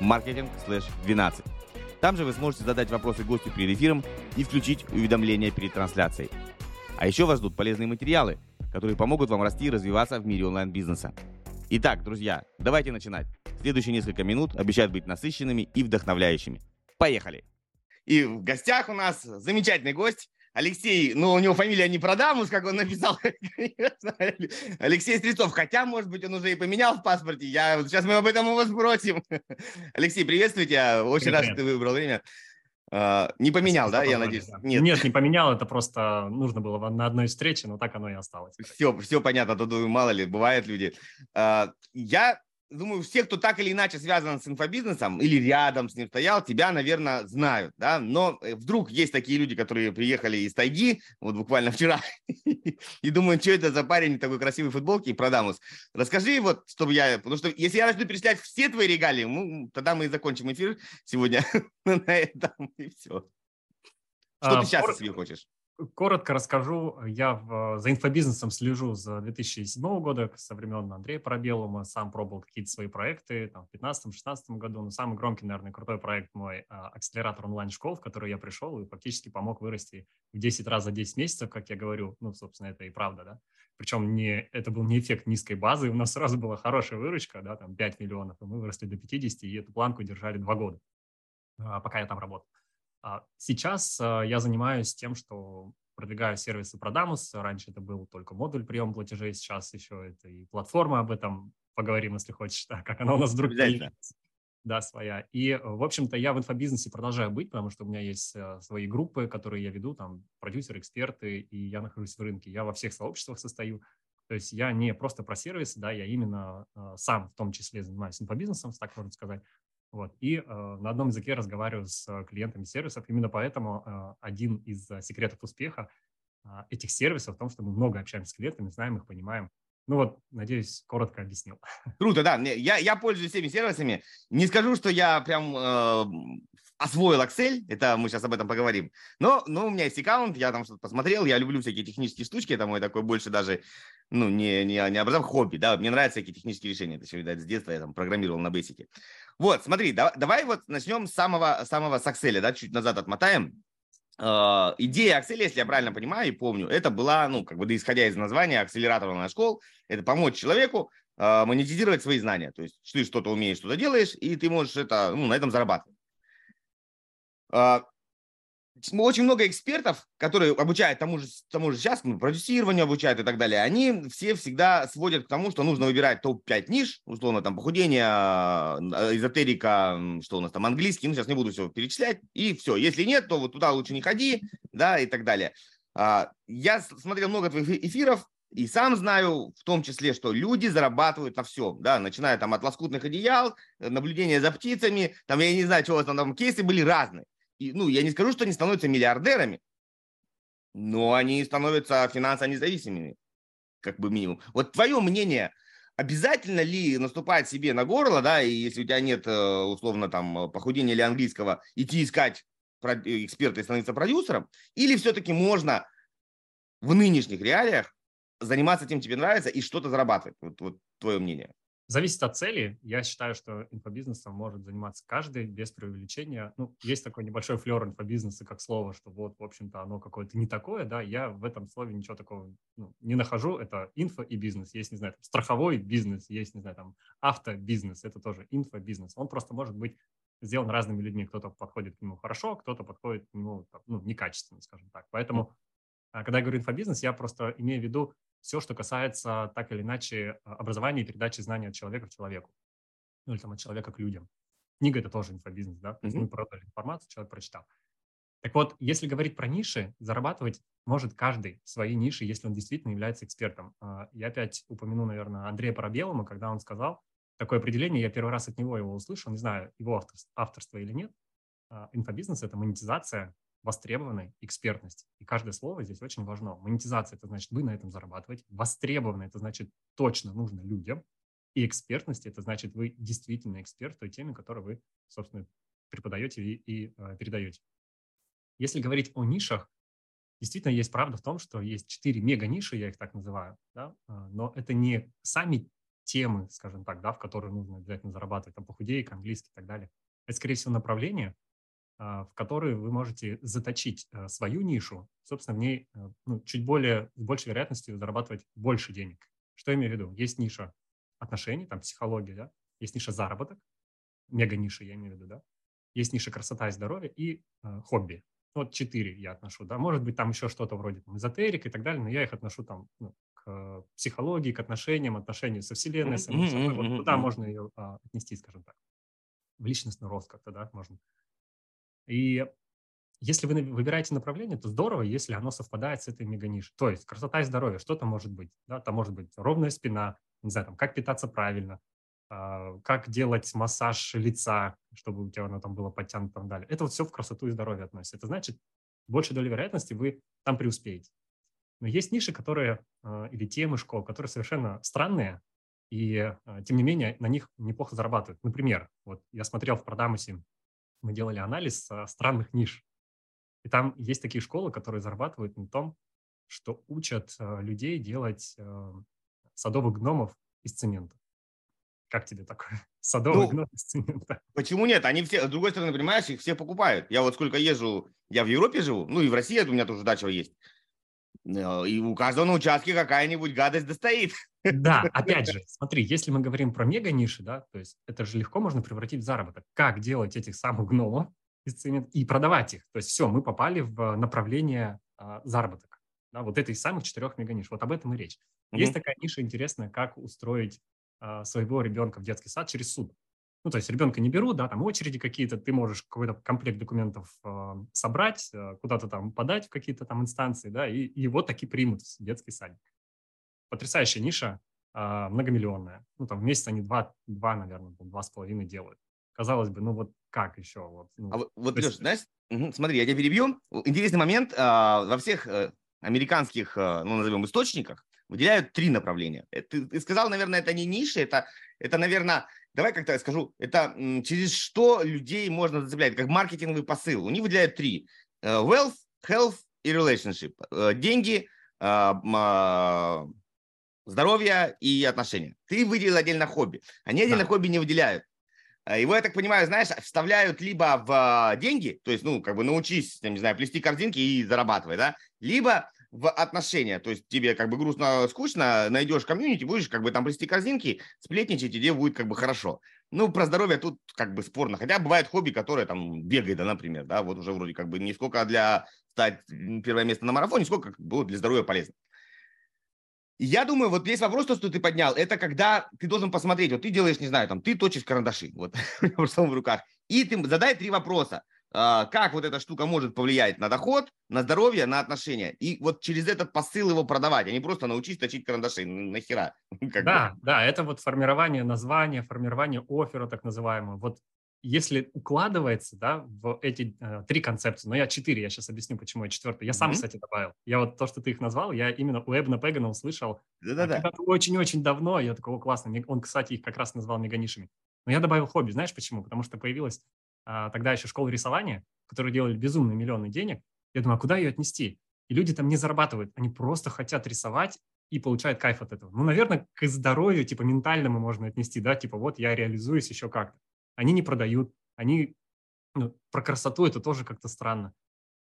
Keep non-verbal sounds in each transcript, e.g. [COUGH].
marketing/12. Там же вы сможете задать вопросы гостю перед эфиром и включить уведомления перед трансляцией. А еще вас ждут полезные материалы, которые помогут вам расти и развиваться в мире онлайн-бизнеса. Итак, друзья, давайте начинать. Следующие несколько минут обещают быть насыщенными и вдохновляющими. Поехали! И в гостях у нас замечательный гость, Алексей, ну, у него фамилия не Продамус, как он написал, [LAUGHS] Алексей Стрельцов, хотя, может быть, он уже и поменял в паспорте, я, сейчас мы об этом вас спросим. [LAUGHS] Алексей, приветствую тебя, очень Привет. рад, что ты выбрал время. Uh, не поменял, Спасибо, да, я надеюсь? Да. Нет. Нет, не поменял, это просто нужно было на одной встрече, но так оно и осталось. Все, все понятно, тут мало ли, бывают люди. Uh, я думаю, все, кто так или иначе связан с инфобизнесом или рядом с ним стоял, тебя, наверное, знают, да, но э, вдруг есть такие люди, которые приехали из тайги, вот буквально [LAUGHS] вчера, и думают, что это за парень такой красивой футболке и продамус. Расскажи вот, чтобы я, потому что если я начну перечислять все твои регалии, ну, тогда мы и закончим эфир сегодня [LAUGHS] на этом, и все. Что а, ты сейчас себе хочешь? Коротко расскажу. Я в, за инфобизнесом слежу с 2007 года, со времен Андрея Парабелума. Сам пробовал какие-то свои проекты там, в 2015-2016 году. Но самый громкий, наверное, крутой проект мой а, – акселератор онлайн-школ, в который я пришел и фактически помог вырасти в 10 раз за 10 месяцев, как я говорю. Ну, собственно, это и правда, да. Причем не, это был не эффект низкой базы, у нас сразу была хорошая выручка, да, там 5 миллионов, и мы выросли до 50, и эту планку держали 2 года, а, пока я там работал. А сейчас а, я занимаюсь тем, что продвигаю сервисы Prodamus. Раньше это был только модуль приема платежей, сейчас еще это и платформа об этом. Поговорим, если хочешь, [LAUGHS] да, как она у нас вдруг появилась. Да, своя. И, в общем-то, я в инфобизнесе продолжаю быть, потому что у меня есть э, свои группы, которые я веду, там, продюсеры, эксперты, и я нахожусь в рынке. Я во всех сообществах состою. То есть я не просто про сервисы, да, я именно э, сам в том числе занимаюсь инфобизнесом, так можно сказать. Вот. И э, на одном языке разговариваю с э, клиентами сервисов. Именно поэтому э, один из э, секретов успеха э, этих сервисов в том, что мы много общаемся с клиентами, знаем их, понимаем. Ну вот, надеюсь, коротко объяснил. [LAUGHS] Круто, да. Я, я пользуюсь всеми сервисами. Не скажу, что я прям э, освоил Excel, это мы сейчас об этом поговорим. Но, но у меня есть аккаунт, я там что-то посмотрел, я люблю всякие технические штучки, это мой такой больше даже, ну, не, не, не образов хобби, да, мне нравятся всякие технические решения, это еще, видать, с детства я там программировал на бейсике. Вот, смотри, давай, давай вот начнем с самого, самого с Excel, да, чуть назад отмотаем. Uh, идея Excel, если я правильно понимаю и помню, это была, ну, как бы, да, исходя из названия акселератора на школ, это помочь человеку uh, монетизировать свои знания. То есть ты что-то умеешь, что-то делаешь, и ты можешь это, ну, на этом зарабатывать. Uh, очень много экспертов, которые обучают тому же, тому же сейчас, ну, продюсированию обучают и так далее, они все всегда сводят к тому, что нужно выбирать топ-5 ниш, условно, там, похудение, э, эзотерика, что у нас там, английский, ну, сейчас не буду все перечислять, и все. Если нет, то вот туда лучше не ходи, да, и так далее. А, я смотрел много твоих эфиров, и сам знаю, в том числе, что люди зарабатывают на всем, да, начиная там от лоскутных одеял, наблюдения за птицами, там, я не знаю, чего там, там кейсы были разные и, ну, я не скажу, что они становятся миллиардерами, но они становятся финансово независимыми, как бы минимум. Вот твое мнение, обязательно ли наступать себе на горло, да, и если у тебя нет, э, условно, там, похудения или английского, идти искать эксперта и становиться продюсером, или все-таки можно в нынешних реалиях заниматься тем, тебе нравится, и что-то зарабатывать? Вот, вот твое мнение. Зависит от цели. Я считаю, что инфобизнесом может заниматься каждый без преувеличения. Ну, есть такой небольшой флер инфобизнеса, как слово, что вот, в общем-то, оно какое-то не такое, да. Я в этом слове ничего такого ну, не нахожу. Это инфо и бизнес. Есть, не знаю, там, страховой бизнес, есть, не знаю, там, автобизнес. Это тоже инфобизнес. Он просто может быть сделан разными людьми. Кто-то подходит к нему хорошо, кто-то подходит к нему ну, некачественно, скажем так. Поэтому, а, когда я говорю инфобизнес, я просто имею в виду все, что касается так или иначе а, образования и передачи знаний от человека к человеку. Ну, или там от человека к людям. Книга – это тоже инфобизнес, да? То есть мы продали информацию, человек прочитал. Так вот, если говорить про ниши, зарабатывать может каждый в своей нише, если он действительно является экспертом. А, я опять упомяну, наверное, Андрея Парабелума, когда он сказал такое определение, я первый раз от него его услышал, не знаю, его авторство или нет. А, инфобизнес – это монетизация востребованной экспертности. И каждое слово здесь очень важно. Монетизация – это значит, вы на этом зарабатываете. Востребованно – это значит, точно нужно людям. И экспертность – это значит, вы действительно эксперт в той теме, которую вы, собственно, преподаете и, и э, передаете. Если говорить о нишах, действительно есть правда в том, что есть четыре мега-ниши, я их так называю, да? А, но это не сами темы, скажем так, да, в которые нужно обязательно зарабатывать, там, похудейка, английский и так далее. Это, скорее всего, направление, в которые вы можете заточить а, свою нишу, собственно, в ней ну, чуть более, с большей вероятностью зарабатывать больше денег. Что я имею в виду? Есть ниша отношений, там, психология, да? есть ниша заработок, мега-ниша, я имею в виду, да? есть ниша красота и здоровье и э, хобби. Вот четыре я отношу, да. Может быть, там еще что-то вроде там, эзотерик и так далее, но я их отношу там ну, к психологии, к отношениям, отношению со Вселенной, самим собой. Вот туда можно ее а, отнести, скажем так. В личностный рост как-то, да, можно. И если вы выбираете направление, то здорово, если оно совпадает с этой меганишей. То есть красота и здоровье, что-то может быть. Да? Там может быть ровная спина, не знаю, там, как питаться правильно, а, как делать массаж лица, чтобы у тебя оно там было подтянуто и так далее. Это вот все в красоту и здоровье относится. Это значит, больше доли вероятности вы там преуспеете. Но есть ниши, которые, а, или темы школ, которые совершенно странные, и а, тем не менее на них неплохо зарабатывают. Например, вот я смотрел в Продамусе, мы делали анализ странных ниш. И там есть такие школы, которые зарабатывают на том, что учат людей делать садовых гномов из цемента. Как тебе такое? [LAUGHS] Садовый ну, гном из цемента. Почему нет? Они все, с другой стороны, понимаешь, их все покупают. Я вот сколько езжу, я в Европе живу, ну и в России у меня тоже дача есть. Э, и у каждого на участке какая-нибудь гадость достоит. Да, опять же, смотри, если мы говорим про мега-ниши, да, то есть это же легко можно превратить в заработок. Как делать этих самых гномов из цемента и продавать их? То есть все, мы попали в направление а, заработок. Да, вот этой самых четырех мега-ниш. Вот об этом и речь. Mm-hmm. Есть такая ниша интересная, как устроить а, своего ребенка в детский сад через суд. Ну, то есть ребенка не берут, да, там очереди какие-то, ты можешь какой-то комплект документов э, собрать, э, куда-то там подать в какие-то там инстанции, да, и, и его таки примут в детский садик. Потрясающая ниша, э, многомиллионная. Ну, там в месяц они два, два наверное, два с половиной делают. Казалось бы, ну вот как еще? Вот, ну, а вот, вот Леш, знаешь, угу, смотри, я тебя перебью. Интересный момент. Э, во всех э, американских, э, ну, назовем, источниках выделяют три направления. Э, ты, ты сказал, наверное, это не ниши, это, это наверное, давай как-то скажу, это через что людей можно зацеплять, как маркетинговый посыл. У них выделяют три. Wealth, health и relationship. Деньги, здоровье и отношения. Ты выделил отдельно хобби. Они отдельно да. хобби не выделяют. Его, я так понимаю, знаешь, вставляют либо в деньги, то есть, ну, как бы научись, не знаю, плести корзинки и зарабатывай, да, либо в отношения. То есть тебе как бы грустно, скучно, найдешь комьюнити, будешь как бы там плести корзинки, сплетничать, и тебе будет как бы хорошо. Ну, про здоровье тут как бы спорно. Хотя бывают хобби, которые там бегает, да, например, да, вот уже вроде как бы не сколько для стать первое место на марафоне, сколько как бы для здоровья полезно. Я думаю, вот есть вопрос, то, что ты поднял, это когда ты должен посмотреть, вот ты делаешь, не знаю, там, ты точишь карандаши, вот, [LAUGHS] в руках, и ты задай три вопроса. А, как вот эта штука может повлиять на доход, на здоровье, на отношения. И вот через этот посыл его продавать, а не просто научись точить карандаши. Нахера? [LAUGHS] Да, да, это вот формирование названия, формирование оффера так называемого. Вот если укладывается да, в эти э, три концепции, но я четыре, я сейчас объясню, почему я четвертый. Я сам, mm-hmm. кстати, добавил. Я вот то, что ты их назвал, я именно у Эбна Пегана услышал Да-да-да. очень-очень давно. Я такого классно. Он, кстати, их как раз назвал меганишами. Но я добавил хобби. Знаешь почему? Потому что появилась а, тогда еще школы рисования, которые делали безумные миллионы денег. Я думаю, а куда ее отнести? И люди там не зарабатывают, они просто хотят рисовать и получают кайф от этого. Ну, наверное, к здоровью, типа, ментальному можно отнести, да, типа, вот я реализуюсь еще как-то. Они не продают, они, ну, про красоту это тоже как-то странно.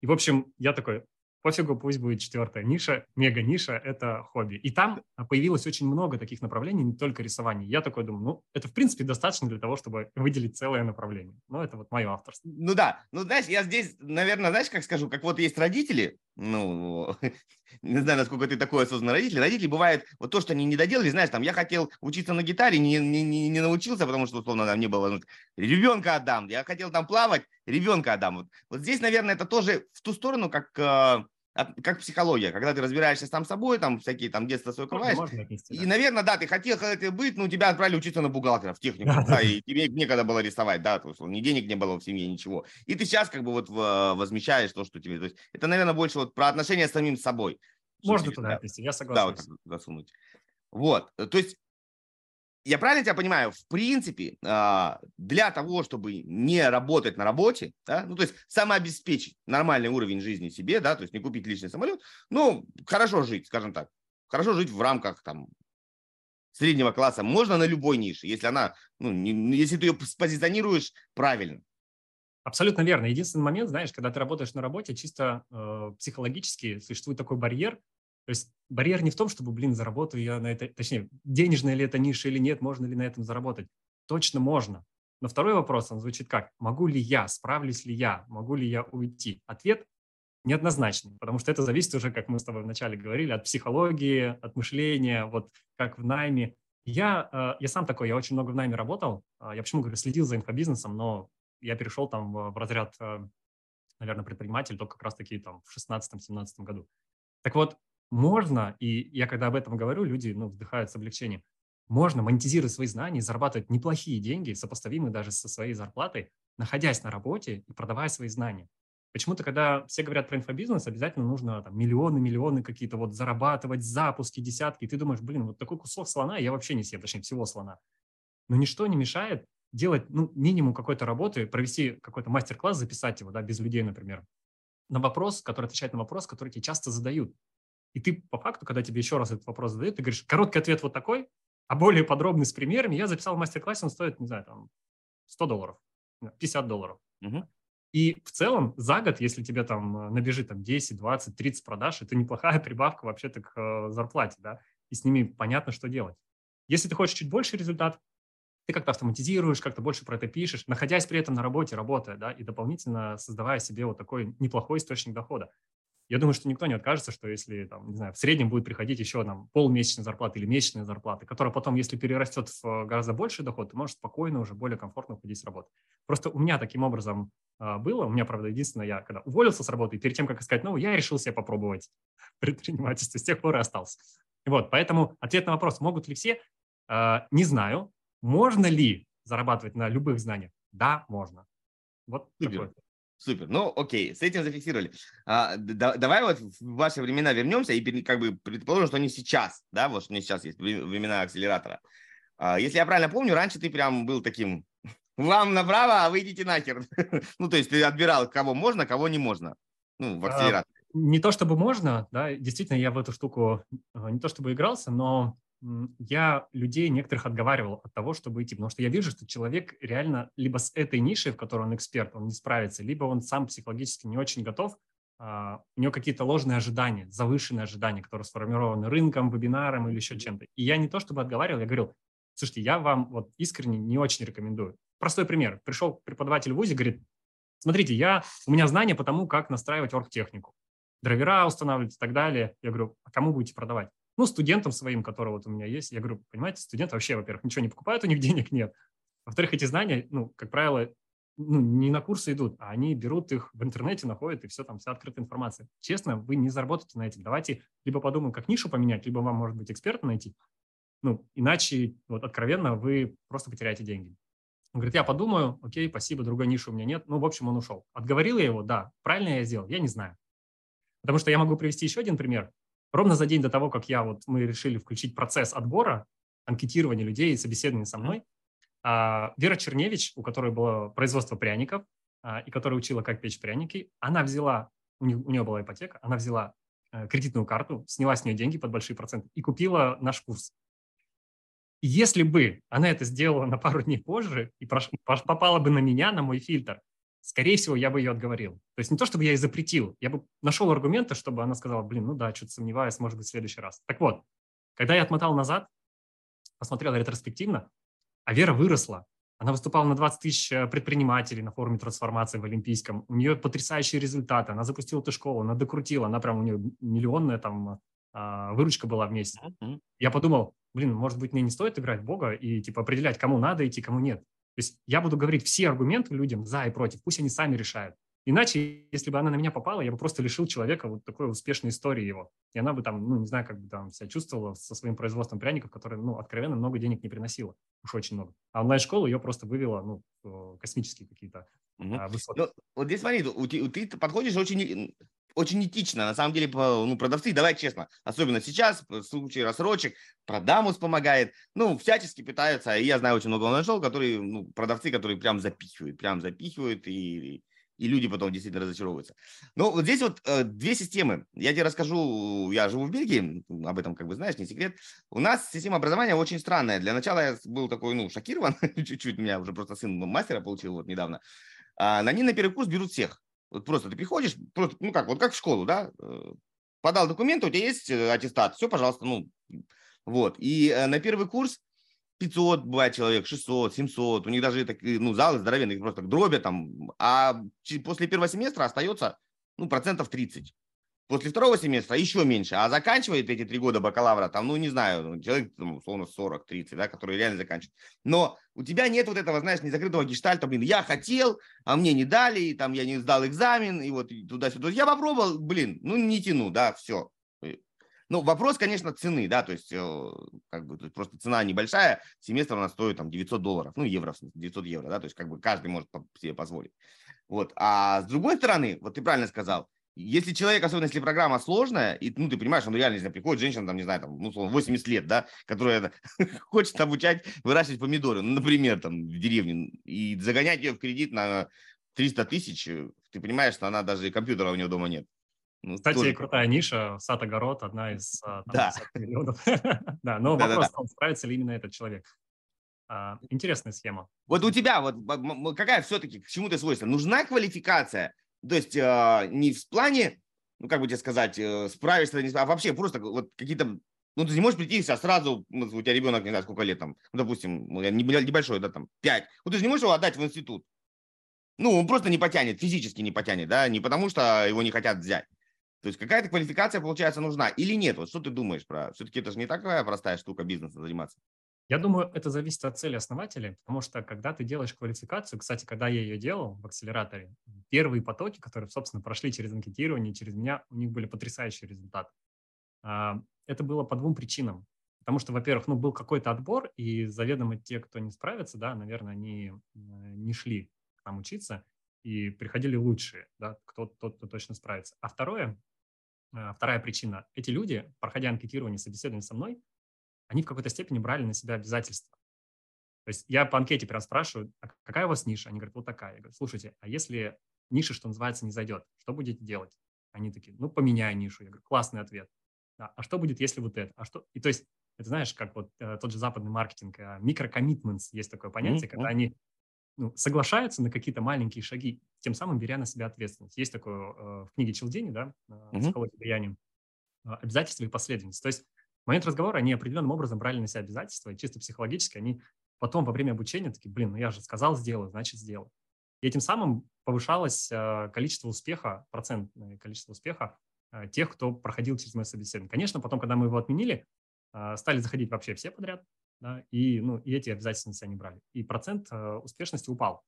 И, в общем, я такой, пофигу, пусть будет четвертая ниша, мега-ниша – это хобби. И там появилось очень много таких направлений, не только рисование. Я такой думаю, ну, это, в принципе, достаточно для того, чтобы выделить целое направление. Ну, это вот мое авторство. Ну да, ну, знаешь, я здесь, наверное, знаешь, как скажу, как вот есть родители, ну, [LAUGHS] не знаю, насколько ты такой осознанный родитель. Родители бывает, вот то, что они не доделали, знаешь, там, я хотел учиться на гитаре, не, не, не, не научился, потому что, условно, там не было, ну, ребенка отдам. Я хотел там плавать, ребенка отдам. Вот, вот здесь, наверное, это тоже в ту сторону, как э, как психология, когда ты разбираешься сам собой, там всякие там детство свое открываешь. Можно, отнести, и, наверное, да, ты хотел это быть, но тебя отправили учиться на бухгалтера в технику, да, да, и тебе некогда было рисовать, да, то есть ни денег не было в семье, ничего. И ты сейчас как бы вот возмещаешь то, что тебе, то есть это, наверное, больше вот про отношения с самим собой. Можно туда отнести, я согласен. Да, вот засунуть. Вот, то есть я правильно тебя понимаю, в принципе, а, для того, чтобы не работать на работе, да, ну, то есть самообеспечить нормальный уровень жизни себе, да, то есть не купить личный самолет, ну, хорошо жить, скажем так, хорошо жить в рамках там среднего класса можно на любой нише, если она, ну, не, ну, если ты ее позиционируешь правильно. Абсолютно верно. Единственный момент, знаешь, когда ты работаешь на работе, чисто э, психологически существует такой барьер, то есть барьер не в том, чтобы, блин, заработаю я на это, точнее, денежная ли это ниша или нет, можно ли на этом заработать. Точно можно. Но второй вопрос, он звучит как, могу ли я, справлюсь ли я, могу ли я уйти? Ответ неоднозначный, потому что это зависит уже, как мы с тобой вначале говорили, от психологии, от мышления, вот как в найме. Я, э, я сам такой, я очень много в найме работал, а, я почему говорю, следил за инфобизнесом, но я перешел там в разряд, э, наверное, предприниматель только как раз-таки там в 16-17 году. Так вот, можно, и я когда об этом говорю, люди ну, вздыхают с облегчением, можно монетизировать свои знания и зарабатывать неплохие деньги, сопоставимые даже со своей зарплатой, находясь на работе и продавая свои знания. Почему-то, когда все говорят про инфобизнес, обязательно нужно там, миллионы, миллионы какие-то вот зарабатывать, запуски, десятки. И ты думаешь, блин, вот такой кусок слона я вообще не съем, точнее, всего слона. Но ничто не мешает делать ну, минимум какой-то работы, провести какой-то мастер-класс, записать его, да, без людей, например, на вопрос, который отвечает на вопрос, который тебе часто задают. И ты по факту, когда тебе еще раз этот вопрос задают, ты говоришь, короткий ответ вот такой, а более подробный с примерами, я записал в мастер-классе, он стоит, не знаю, там 100 долларов, 50 долларов. Угу. И в целом за год, если тебе там э, набежит там 10, 20, 30 продаж, это неплохая [LAUGHS] прибавка вообще-то к э, зарплате, да, и с ними понятно, что делать. Если ты хочешь чуть больше результат, ты как-то автоматизируешь, как-то больше про это пишешь, находясь при этом на работе, работая, да, и дополнительно создавая себе вот такой неплохой источник дохода. Я думаю, что никто не откажется, что если, там, не знаю, в среднем будет приходить еще там, полмесячной зарплаты или месячная зарплата, которая потом, если перерастет в гораздо больший доход, ты можешь спокойно, уже более комфортно уходить с работы. Просто у меня таким образом э, было. У меня, правда, единственное, я когда уволился с работы, перед тем, как искать новую, я решил себе попробовать [LAUGHS] предпринимательство. С тех пор и остался. Вот, поэтому ответ на вопрос, могут ли все, э, не знаю. Можно ли зарабатывать на любых знаниях? Да, можно. Вот такой. Супер. Ну, окей, с этим зафиксировали. А, да, давай вот в ваши времена вернемся и как бы предположим, что они сейчас, да, вот что не сейчас есть времена акселератора. А, если я правильно помню, раньше ты прям был таким, [LAUGHS] вам направо, а вы идите нахер. [LAUGHS] ну, то есть ты отбирал, кого можно, кого не можно. Ну, в а, акселераторе. Не то чтобы можно, да, действительно, я в эту штуку а, не то чтобы игрался, но я людей некоторых отговаривал от того, чтобы идти, потому что я вижу, что человек реально либо с этой нишей, в которой он эксперт, он не справится, либо он сам психологически не очень готов, а, у него какие-то ложные ожидания, завышенные ожидания, которые сформированы рынком, вебинаром или еще чем-то. И я не то чтобы отговаривал, я говорил, слушайте, я вам вот искренне не очень рекомендую. Простой пример. Пришел преподаватель в ВУЗе, говорит, смотрите, я, у меня знания по тому, как настраивать оргтехнику, драйвера устанавливать и так далее. Я говорю, а кому будете продавать? Ну, студентам своим, которые вот у меня есть, я говорю, понимаете, студенты вообще, во-первых, ничего не покупают, у них [LAUGHS] денег нет. Во-вторых, эти знания, ну, как правило, ну, не на курсы идут, а они берут их в интернете, находят, и все, там вся открытая информация. Честно, вы не заработаете на этом. Давайте либо подумаем, как нишу поменять, либо вам, может быть, эксперта найти. Ну, иначе, вот откровенно, вы просто потеряете деньги. Он говорит, я подумаю, окей, спасибо, другой ниши у меня нет. Ну, в общем, он ушел. Отговорил я его, да. Правильно я сделал? Я не знаю. Потому что я могу привести еще один пример. Ровно за день до того, как я вот мы решили включить процесс отбора, анкетирования людей и собеседования со мной, а, Вера Черневич, у которой было производство пряников а, и которая учила, как печь пряники, она взяла, у нее, была ипотека, она взяла э, кредитную карту, сняла с нее деньги под большие проценты и купила наш курс. Если бы она это сделала на пару дней позже и попала бы на меня, на мой фильтр, скорее всего, я бы ее отговорил. То есть не то, чтобы я ей запретил, я бы нашел аргументы, чтобы она сказала, блин, ну да, что-то сомневаюсь, может быть, в следующий раз. Так вот, когда я отмотал назад, посмотрел ретроспективно, а Вера выросла. Она выступала на 20 тысяч э, предпринимателей на форуме трансформации в Олимпийском. У нее потрясающие результаты. Она запустила эту школу, она докрутила, она прям у нее миллионная там а, выручка была в месяц. Mm-hmm. Я подумал, блин, может быть, мне не стоит играть в Бога и типа определять, кому надо идти, кому нет. То есть я буду говорить все аргументы людям за и против, пусть они сами решают. Иначе, если бы она на меня попала, я бы просто лишил человека вот такой успешной истории его. И она бы там, ну, не знаю, как бы там себя чувствовала со своим производством пряников, которое, ну, откровенно много денег не приносило. Уж очень много. А онлайн-школа ее просто вывела, ну, космические какие-то угу. высоты. Ну, вот здесь смотри, ты, ты подходишь очень очень этично. На самом деле, ну, продавцы, давай честно, особенно сейчас, в случае рассрочек, продамус помогает, ну, всячески пытаются, и я знаю очень много онлайн которые, ну, продавцы, которые прям запихивают, прям запихивают, и, и люди потом действительно разочаровываются. Но вот здесь вот э, две системы. Я тебе расскажу, я живу в Бельгии, об этом как бы знаешь, не секрет. У нас система образования очень странная. Для начала я был такой, ну, шокирован, [LAUGHS] чуть-чуть, у меня уже просто сын мастера получил вот недавно. А, на ней на первый курс берут всех. Вот просто ты приходишь, просто, ну как, вот как в школу, да, э, подал документы, у тебя есть э, аттестат, все, пожалуйста, ну, вот. И э, на первый курс 500 бывает человек, 600, 700, у них даже такие, ну, залы здоровенные, просто дробят там, а после первого семестра остается, ну, процентов 30. После второго семестра еще меньше, а заканчивает эти три года бакалавра, там, ну, не знаю, ну, человек, ну, условно, 40-30, да, которые реально заканчивают. Но у тебя нет вот этого, знаешь, незакрытого гештальта, блин, я хотел, а мне не дали, и там я не сдал экзамен, и вот туда-сюда. Я попробовал, блин, ну, не тяну, да, все. Ну, вопрос, конечно, цены, да, то есть, э, как бы, просто цена небольшая, семестр у нас стоит там 900 долларов, ну, евро, 900 евро, да, то есть, как бы, каждый может себе позволить. Вот, а с другой стороны, вот ты правильно сказал, если человек, особенно если программа сложная, и ну, ты понимаешь, он реально, знаю, приходит женщина, там, не знаю, там, ну, 80 лет, да, которая [LAUGHS] хочет обучать выращивать помидоры, ну, например, там, в деревне, и загонять ее в кредит на 300 тысяч, э, ты понимаешь, что она даже компьютера у нее дома нет. Ну, Кстати, тоже... крутая ниша, сад-огород, одна из а, там, да. миллионов. [LAUGHS] да, но да, вопрос, да, да. справится ли именно этот человек. А, интересная схема. Вот у тебя, вот какая все-таки, к чему ты свойство? Нужна квалификация то есть э, не в плане, ну, как бы тебе сказать, э, справишься, а вообще просто вот какие-то ну, ты не можешь прийти сейчас сразу, ну, у тебя ребенок, не знаю, сколько лет там, ну, допустим, небольшой, да, там, 5. Ну, ты же не можешь его отдать в институт. Ну, он просто не потянет, физически не потянет, да, не потому что его не хотят взять. То есть какая-то квалификация, получается, нужна или нет? Вот что ты думаешь про... Все-таки это же не такая простая штука бизнеса заниматься. Я думаю, это зависит от цели основателя, потому что когда ты делаешь квалификацию, кстати, когда я ее делал в акселераторе, первые потоки, которые, собственно, прошли через анкетирование, через меня, у них были потрясающие результаты. А, это было по двум причинам. Потому что, во-первых, ну, был какой-то отбор, и заведомо те, кто не справится, да, наверное, они не шли к нам учиться, и приходили лучшие, да, кто, тот, кто точно справится. А второе, а, вторая причина, эти люди, проходя анкетирование, собеседование со мной, они в какой-то степени брали на себя обязательства. То есть я по анкете прям спрашиваю, а какая у вас ниша? Они говорят, вот такая. Я говорю, слушайте, а если ниша, что называется, не зайдет, что будете делать? Они такие, ну, поменяй нишу. Я говорю, классный ответ. Да, а что будет, если вот это? А что? И то есть, это знаешь, как вот э, тот же западный маркетинг, э, микрокоммитментс, есть такое понятие, mm-hmm. когда они ну, соглашаются на какие-то маленькие шаги, тем самым беря на себя ответственность. Есть такое э, в книге Челдини, да, э, «Психология влияния», э, обязательства и последовательность. То есть момент разговора они определенным образом брали на себя обязательства, и чисто психологически они потом во время обучения такие, блин, ну я же сказал, сделаю, значит, сделаю. И этим самым повышалось э, количество успеха, процентное количество успеха э, тех, кто проходил через мое собеседование. Конечно, потом, когда мы его отменили, э, стали заходить вообще все подряд, да, и, ну, и эти обязательства на себя не брали. И процент успешности упал.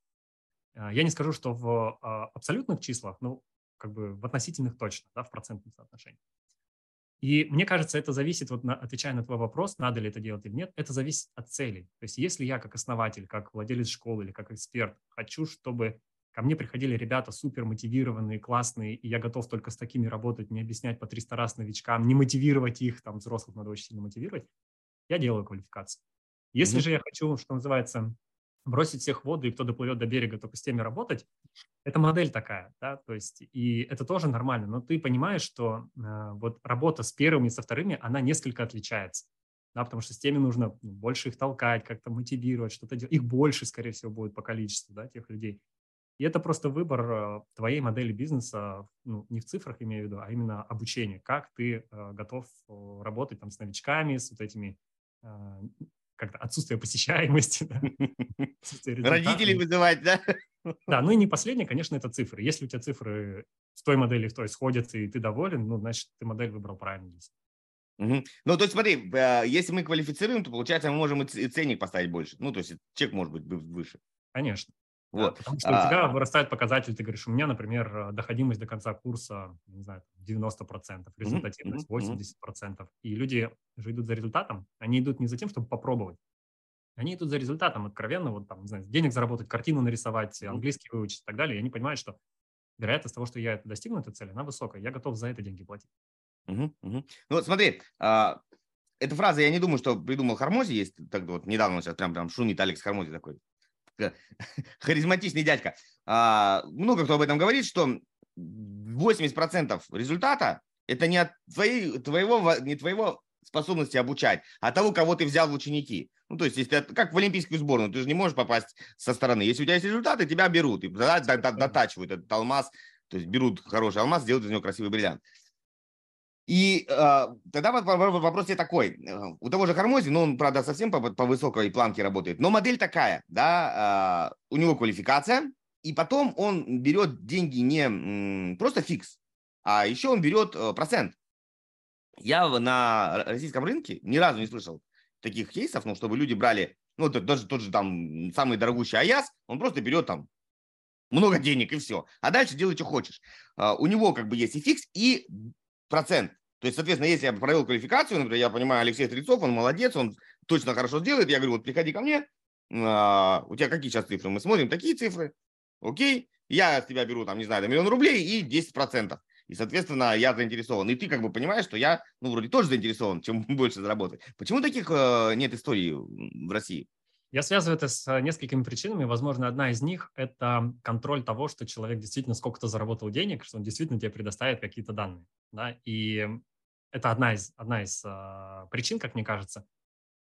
Я не скажу, что в абсолютных числах, но как бы в относительных точно, да, в процентном соотношении. И мне кажется, это зависит, вот на, отвечая на твой вопрос, надо ли это делать или нет, это зависит от целей. То есть если я как основатель, как владелец школы или как эксперт хочу, чтобы ко мне приходили ребята супер мотивированные, классные, и я готов только с такими работать, не объяснять по 300 раз новичкам, не мотивировать их, там взрослых надо очень сильно мотивировать, я делаю квалификацию. Если mm-hmm. же я хочу, что называется, бросить всех в воду, и кто доплывет до берега, только с теми работать, это модель такая, да, то есть, и это тоже нормально, но ты понимаешь, что э, вот работа с первыми и со вторыми, она несколько отличается, да, потому что с теми нужно ну, больше их толкать, как-то мотивировать, что-то делать, их больше, скорее всего, будет по количеству, да, тех людей. И это просто выбор э, твоей модели бизнеса, ну, не в цифрах имею в виду, а именно обучение, как ты э, готов э, работать там с новичками, с вот этими э, как-то отсутствие посещаемости. [LAUGHS] Да? [LAUGHS] Родителей вызывать, да? [LAUGHS] Да, ну и не последнее, конечно, это цифры. Если у тебя цифры в той модели, в той сходятся, и ты доволен, ну, значит, ты модель выбрал правильно. Угу. Ну, то есть смотри, э, если мы квалифицируем, то, получается, мы можем и ценник поставить больше. Ну, то есть чек может быть выше. Конечно. Вот. Да, потому что а... у тебя вырастает показатель, ты говоришь, у меня, например, доходимость до конца курса, не знаю, 90%, результативность mm-hmm. 80%. И люди же идут за результатом, они идут не за тем, чтобы попробовать, они идут за результатом откровенно, вот там, не знаю, денег заработать, картину нарисовать, английский выучить и так далее, и они понимают, что вероятность того, что я это достигну, этой цели, она высокая, я готов за это деньги платить. Угу, угу. Ну вот смотри, а, эта фраза, я не думаю, что придумал Хармози, есть так вот недавно сейчас прям, прям шумит Алекс Хармози такой, [LAUGHS] харизматичный дядька. А, много кто об этом говорит, что 80% результата это не от твоей, твоего, не твоего способности обучать, а того, кого ты взял в ученики. Ну, то есть, если ты, как в олимпийскую сборную, ты же не можешь попасть со стороны. Если у тебя есть результаты, тебя берут и дотачивают этот алмаз, то есть берут хороший алмаз, делают из него красивый бриллиант. И э, тогда вопрос такой. У того же Хормози, ну, он, правда, совсем по, по высокой планке работает, но модель такая, да, э, у него квалификация, и потом он берет деньги не просто фикс, а еще он берет э, процент. Я на российском рынке ни разу не слышал таких кейсов, ну, чтобы люди брали, ну, даже тот же там самый дорогущий Аяз, он просто берет там много денег и все. А дальше делай, что хочешь. Э, у него как бы есть и фикс, и процент. То есть, соответственно, если я провел квалификацию, например, я понимаю, Алексей Стрельцов, он молодец, он точно хорошо сделает, я говорю, вот приходи ко мне, а, у тебя какие сейчас цифры? Мы смотрим такие цифры, окей, я с тебя беру, там, не знаю, миллион рублей и 10%. И, соответственно, я заинтересован. И ты как бы понимаешь, что я, ну, вроде тоже заинтересован, чем [LAUGHS] больше заработать. Почему таких э, нет историй в России? Я связываю это с несколькими причинами. Возможно, одна из них – это контроль того, что человек действительно сколько-то заработал денег, что он действительно тебе предоставит какие-то данные. Да? И это одна из, одна из э, причин, как мне кажется.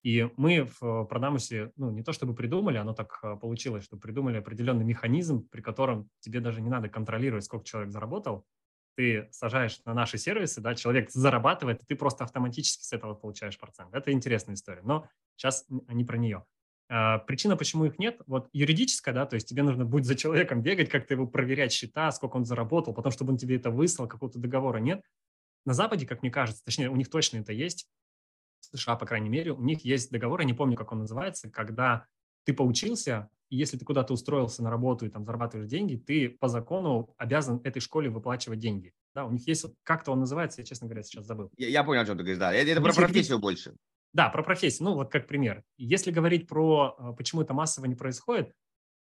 И мы в Продамусе, ну, не то чтобы придумали, оно так а, получилось, что придумали определенный механизм, при котором тебе даже не надо контролировать, сколько человек заработал. Ты сажаешь на наши сервисы, да, человек зарабатывает, и ты просто автоматически с этого получаешь процент. Это интересная история, но сейчас не про нее. А, причина, почему их нет, вот юридическая, да, то есть тебе нужно будет за человеком бегать, как-то его проверять счета, сколько он заработал, потом, чтобы он тебе это выслал, какого-то договора нет. На Западе, как мне кажется, точнее, у них точно это есть, в США, по крайней мере, у них есть договор, я не помню, как он называется, когда ты поучился, и если ты куда-то устроился на работу и там зарабатываешь деньги, ты по закону обязан этой школе выплачивать деньги. Да, у них есть, как-то он называется, я, честно говоря, сейчас забыл. Я, я понял, о чем ты говоришь, да. Это, это про профессию больше. Да, про профессию. Ну, вот как пример. Если говорить про, а, почему это массово не происходит,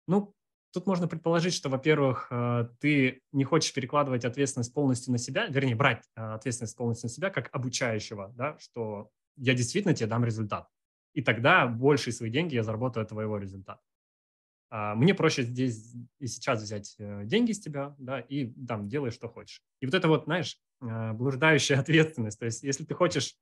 ну, тут можно предположить, что, во-первых, а, ты не хочешь перекладывать ответственность полностью на себя, вернее, брать а, ответственность полностью на себя как обучающего, да, что я действительно тебе дам результат. И тогда большие свои деньги я заработаю от твоего результата. Мне проще здесь и сейчас взять э, деньги с тебя, да, и там делай, что хочешь. И вот это вот, знаешь, блуждающая [LAUGHS] ответственность. То есть, если ты хочешь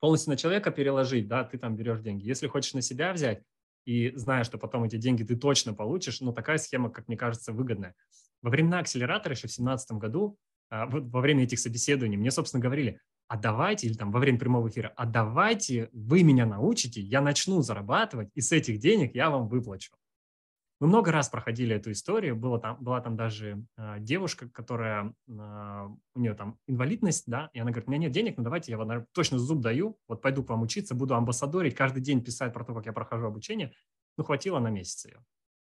полностью на человека переложить, да, ты там берешь деньги. Если хочешь на себя взять и зная, что потом эти деньги ты точно получишь, ну, такая схема, как мне кажется, выгодная. Во времена акселератора еще в 2017 году, а, во время этих собеседований, мне, собственно, говорили, а давайте, или там во время прямого эфира, а давайте вы меня научите, я начну зарабатывать, и с этих денег я вам выплачу. Мы много раз проходили эту историю. Было там, была там даже э, девушка, которая, э, у нее там инвалидность, да, и она говорит, у меня нет денег, но давайте я вам точно зуб даю, вот пойду к вам учиться, буду амбассадорить, каждый день писать про то, как я прохожу обучение. Ну, хватило на месяц ее.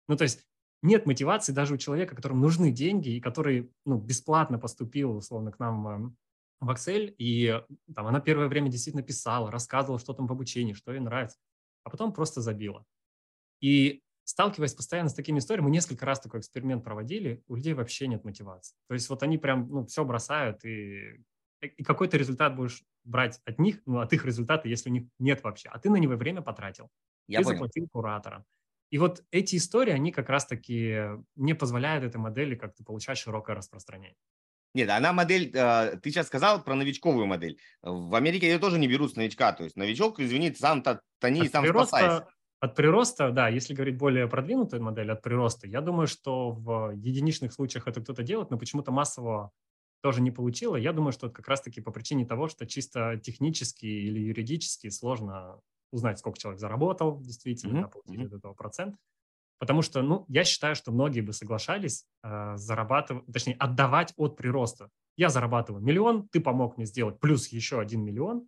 Ну, то есть нет мотивации даже у человека, которому нужны деньги, и который, ну, бесплатно поступил, условно, к нам э, в Excel, и там она первое время действительно писала, рассказывала, что там в обучении, что ей нравится, а потом просто забила. И сталкиваясь постоянно с такими историями, мы несколько раз такой эксперимент проводили, у людей вообще нет мотивации. То есть вот они прям ну, все бросают, и, и какой-то результат будешь брать от них, ну, от их результата, если у них нет вообще. А ты на него время потратил. Я ты понял. заплатил кураторам. И вот эти истории, они как раз-таки не позволяют этой модели как-то получать широкое распространение. Нет, она модель, э, ты сейчас сказал про новичковую модель. В Америке ее тоже не берут с новичка. То есть новичок, извини, сам-то тони, сам спасайся. От прироста, да, если говорить более продвинутую модель от прироста, я думаю, что в единичных случаях это кто-то делает, но почему-то массово тоже не получило. Я думаю, что это как раз-таки по причине того, что чисто технически или юридически сложно узнать, сколько человек заработал, действительно, mm-hmm. да, получить mm-hmm. от этого процент. Потому что, ну, я считаю, что многие бы соглашались э, зарабатывать, точнее, отдавать от прироста. Я зарабатываю миллион, ты помог мне сделать плюс еще один миллион,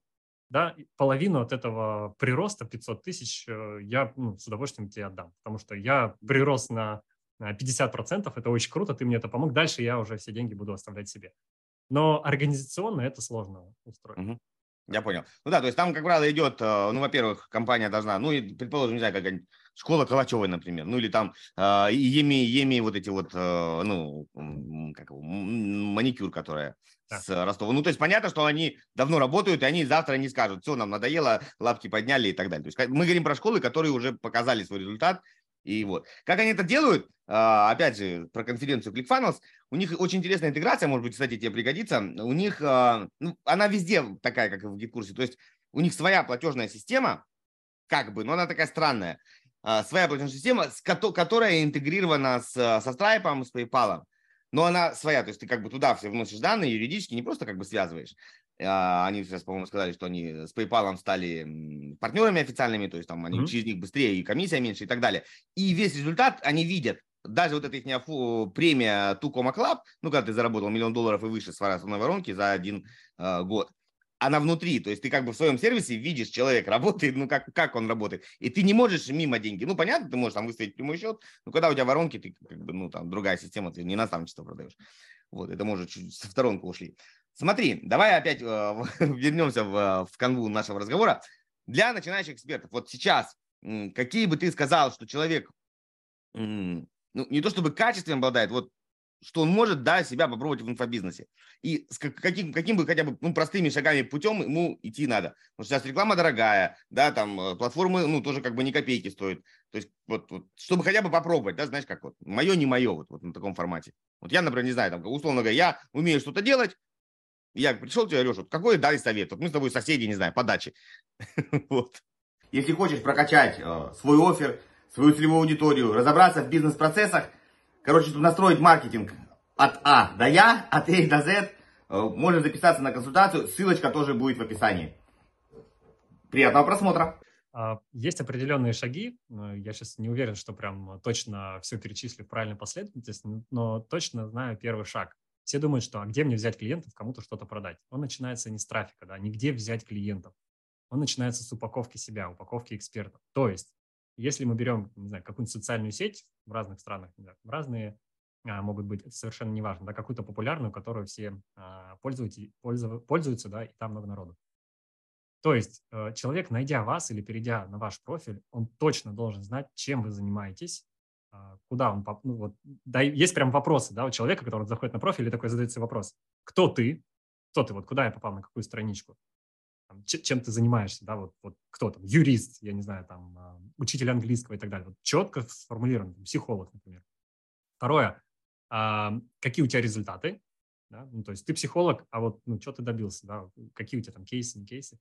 да, половину от этого прироста 500 тысяч э, я ну, с удовольствием тебе отдам, потому что я прирос на 50% это очень круто, ты мне это помог, дальше я уже все деньги буду оставлять себе. Но организационно это сложно устроить. Угу. Я понял. Ну да, то есть там, как правило, идет, э, ну, во-первых, компания должна, ну, и, предположим, не знаю, как школа Калачевой, например, ну, или там э, еми, еми вот эти вот, э, ну, как его, маникюр, которая да. с Ростова. Ну, то есть понятно, что они давно работают, и они завтра не скажут, все, нам надоело, лапки подняли и так далее. То есть мы говорим про школы, которые уже показали свой результат, и вот. Как они это делают, а, опять же, про конференцию ClickFunnels, у них очень интересная интеграция, может быть, кстати, тебе пригодится. У них, а, ну, она везде такая, как и в GitKурсе. То есть у них своя платежная система, как бы, но она такая странная. А, своя платежная система, которая интегрирована с, со Stripe, с PayPal. Но она своя, то есть ты как бы туда все вносишь данные юридически, не просто как бы связываешь. А, они сейчас, по-моему, сказали, что они с PayPal стали партнерами официальными, то есть там они mm-hmm. через них быстрее и комиссия меньше и так далее. И весь результат они видят. Даже вот эта их премия Tucoma Club, ну, когда ты заработал миллион долларов и выше с основной воронки за один э, год, она внутри, то есть ты как бы в своем сервисе видишь, человек работает, ну как, как он работает, и ты не можешь мимо деньги, ну понятно, ты можешь там выставить прямой счет, но когда у тебя воронки, ты как бы, ну там другая система, ты не наставничество продаешь, вот, это может чуть в сторонку ушли. Смотри, давай опять э, [LAUGHS] вернемся в, в канву нашего разговора. Для начинающих экспертов, вот сейчас, какие бы ты сказал, что человек, ну, не то чтобы качеством обладает, вот что он может, да, себя попробовать в инфобизнесе. И с каким, каким бы хотя бы ну, простыми шагами путем ему идти надо. Потому что сейчас реклама дорогая, да, там э, платформы, ну, тоже как бы ни копейки стоят. То есть вот, вот чтобы хотя бы попробовать, да, знаешь, как вот, мое, не мое, вот, вот на таком формате. Вот я, например, не знаю, там, условно говоря, я умею что-то делать, я пришел тебе, Леша, какой дай совет? Вот мы с тобой соседи, не знаю, по даче. [LAUGHS] вот. Если хочешь прокачать э, свой офер, свою целевую аудиторию, разобраться в бизнес-процессах, короче, тут настроить маркетинг от А до Я, от А до З, э, можно записаться на консультацию, ссылочка тоже будет в описании. Приятного просмотра! А, есть определенные шаги, я сейчас не уверен, что прям точно все перечислю в правильной последовательности, но точно знаю первый шаг. Все думают, что а где мне взять клиентов, кому-то что-то продать. Он начинается не с трафика, да, нигде взять клиентов. Он начинается с упаковки себя, упаковки экспертов. То есть, если мы берем, не знаю, какую-нибудь социальную сеть в разных странах, не знаю, разные а, могут быть, это совершенно неважно, да, какую-то популярную, которую все а, пользуются, пользуются, да, и там много народу. То есть э, человек, найдя вас или перейдя на ваш профиль, он точно должен знать, чем вы занимаетесь, куда он, ну вот, да, есть прям вопросы, да, у человека, который заходит на профиль и такой задается вопрос, кто ты, кто ты, вот куда я попал, на какую страничку, там, чем ты занимаешься, да, вот, вот кто там, юрист, я не знаю, там, а, учитель английского и так далее, вот четко сформулирован, психолог, например. Второе, а, какие у тебя результаты, да? ну, то есть ты психолог, а вот, ну, что ты добился, да, какие у тебя там кейсы, не кейсы,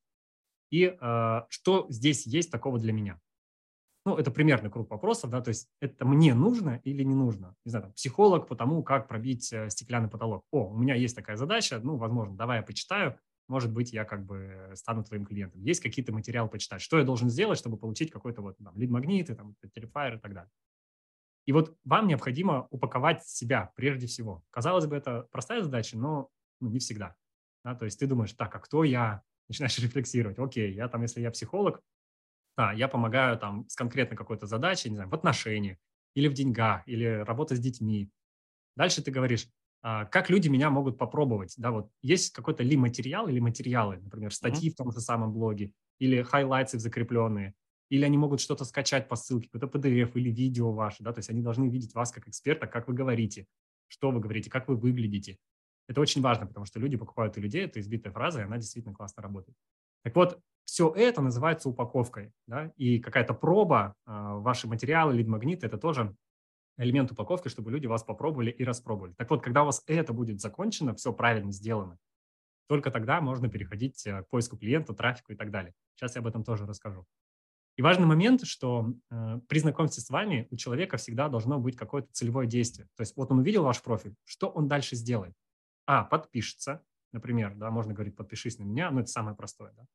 и а, что здесь есть такого для меня, ну, это примерный круг вопросов, да, то есть это мне нужно или не нужно. Не знаю, там, психолог по тому, как пробить э, стеклянный потолок. О, у меня есть такая задача, ну, возможно, давай я почитаю, может быть, я как бы стану твоим клиентом. Есть какие-то материалы почитать. Что я должен сделать, чтобы получить какой-то вот там лид-магниты, там, Terrifier и так далее. И вот вам необходимо упаковать себя прежде всего. Казалось бы, это простая задача, но ну, не всегда. Да? То есть ты думаешь, так, а кто я? Начинаешь [LAUGHS] рефлексировать. Окей, я там, если я психолог, да, я помогаю там с конкретной какой-то задачей, не знаю, в отношениях или в деньгах, или работа с детьми. Дальше ты говоришь, а, как люди меня могут попробовать, да, вот есть какой-то ли материал или материалы, например, статьи mm-hmm. в том же самом блоге, или хайлайты закрепленные, или они могут что-то скачать по ссылке, какой-то PDF или видео ваше, да, то есть они должны видеть вас как эксперта, как вы говорите, что вы говорите, как вы выглядите. Это очень важно, потому что люди покупают у людей, это избитая фраза, и она действительно классно работает. Так вот, все это называется упаковкой, да, и какая-то проба, а, ваши материалы, лид-магниты, это тоже элемент упаковки, чтобы люди вас попробовали и распробовали. Так вот, когда у вас это будет закончено, все правильно сделано, только тогда можно переходить э, к поиску клиента, трафику и так далее. Сейчас я об этом тоже расскажу. И важный момент, что э, при знакомстве с вами у человека всегда должно быть какое-то целевое действие. То есть вот он увидел ваш профиль, что он дальше сделает? А, подпишется, например, да, можно говорить, подпишись на меня, но это самое простое, да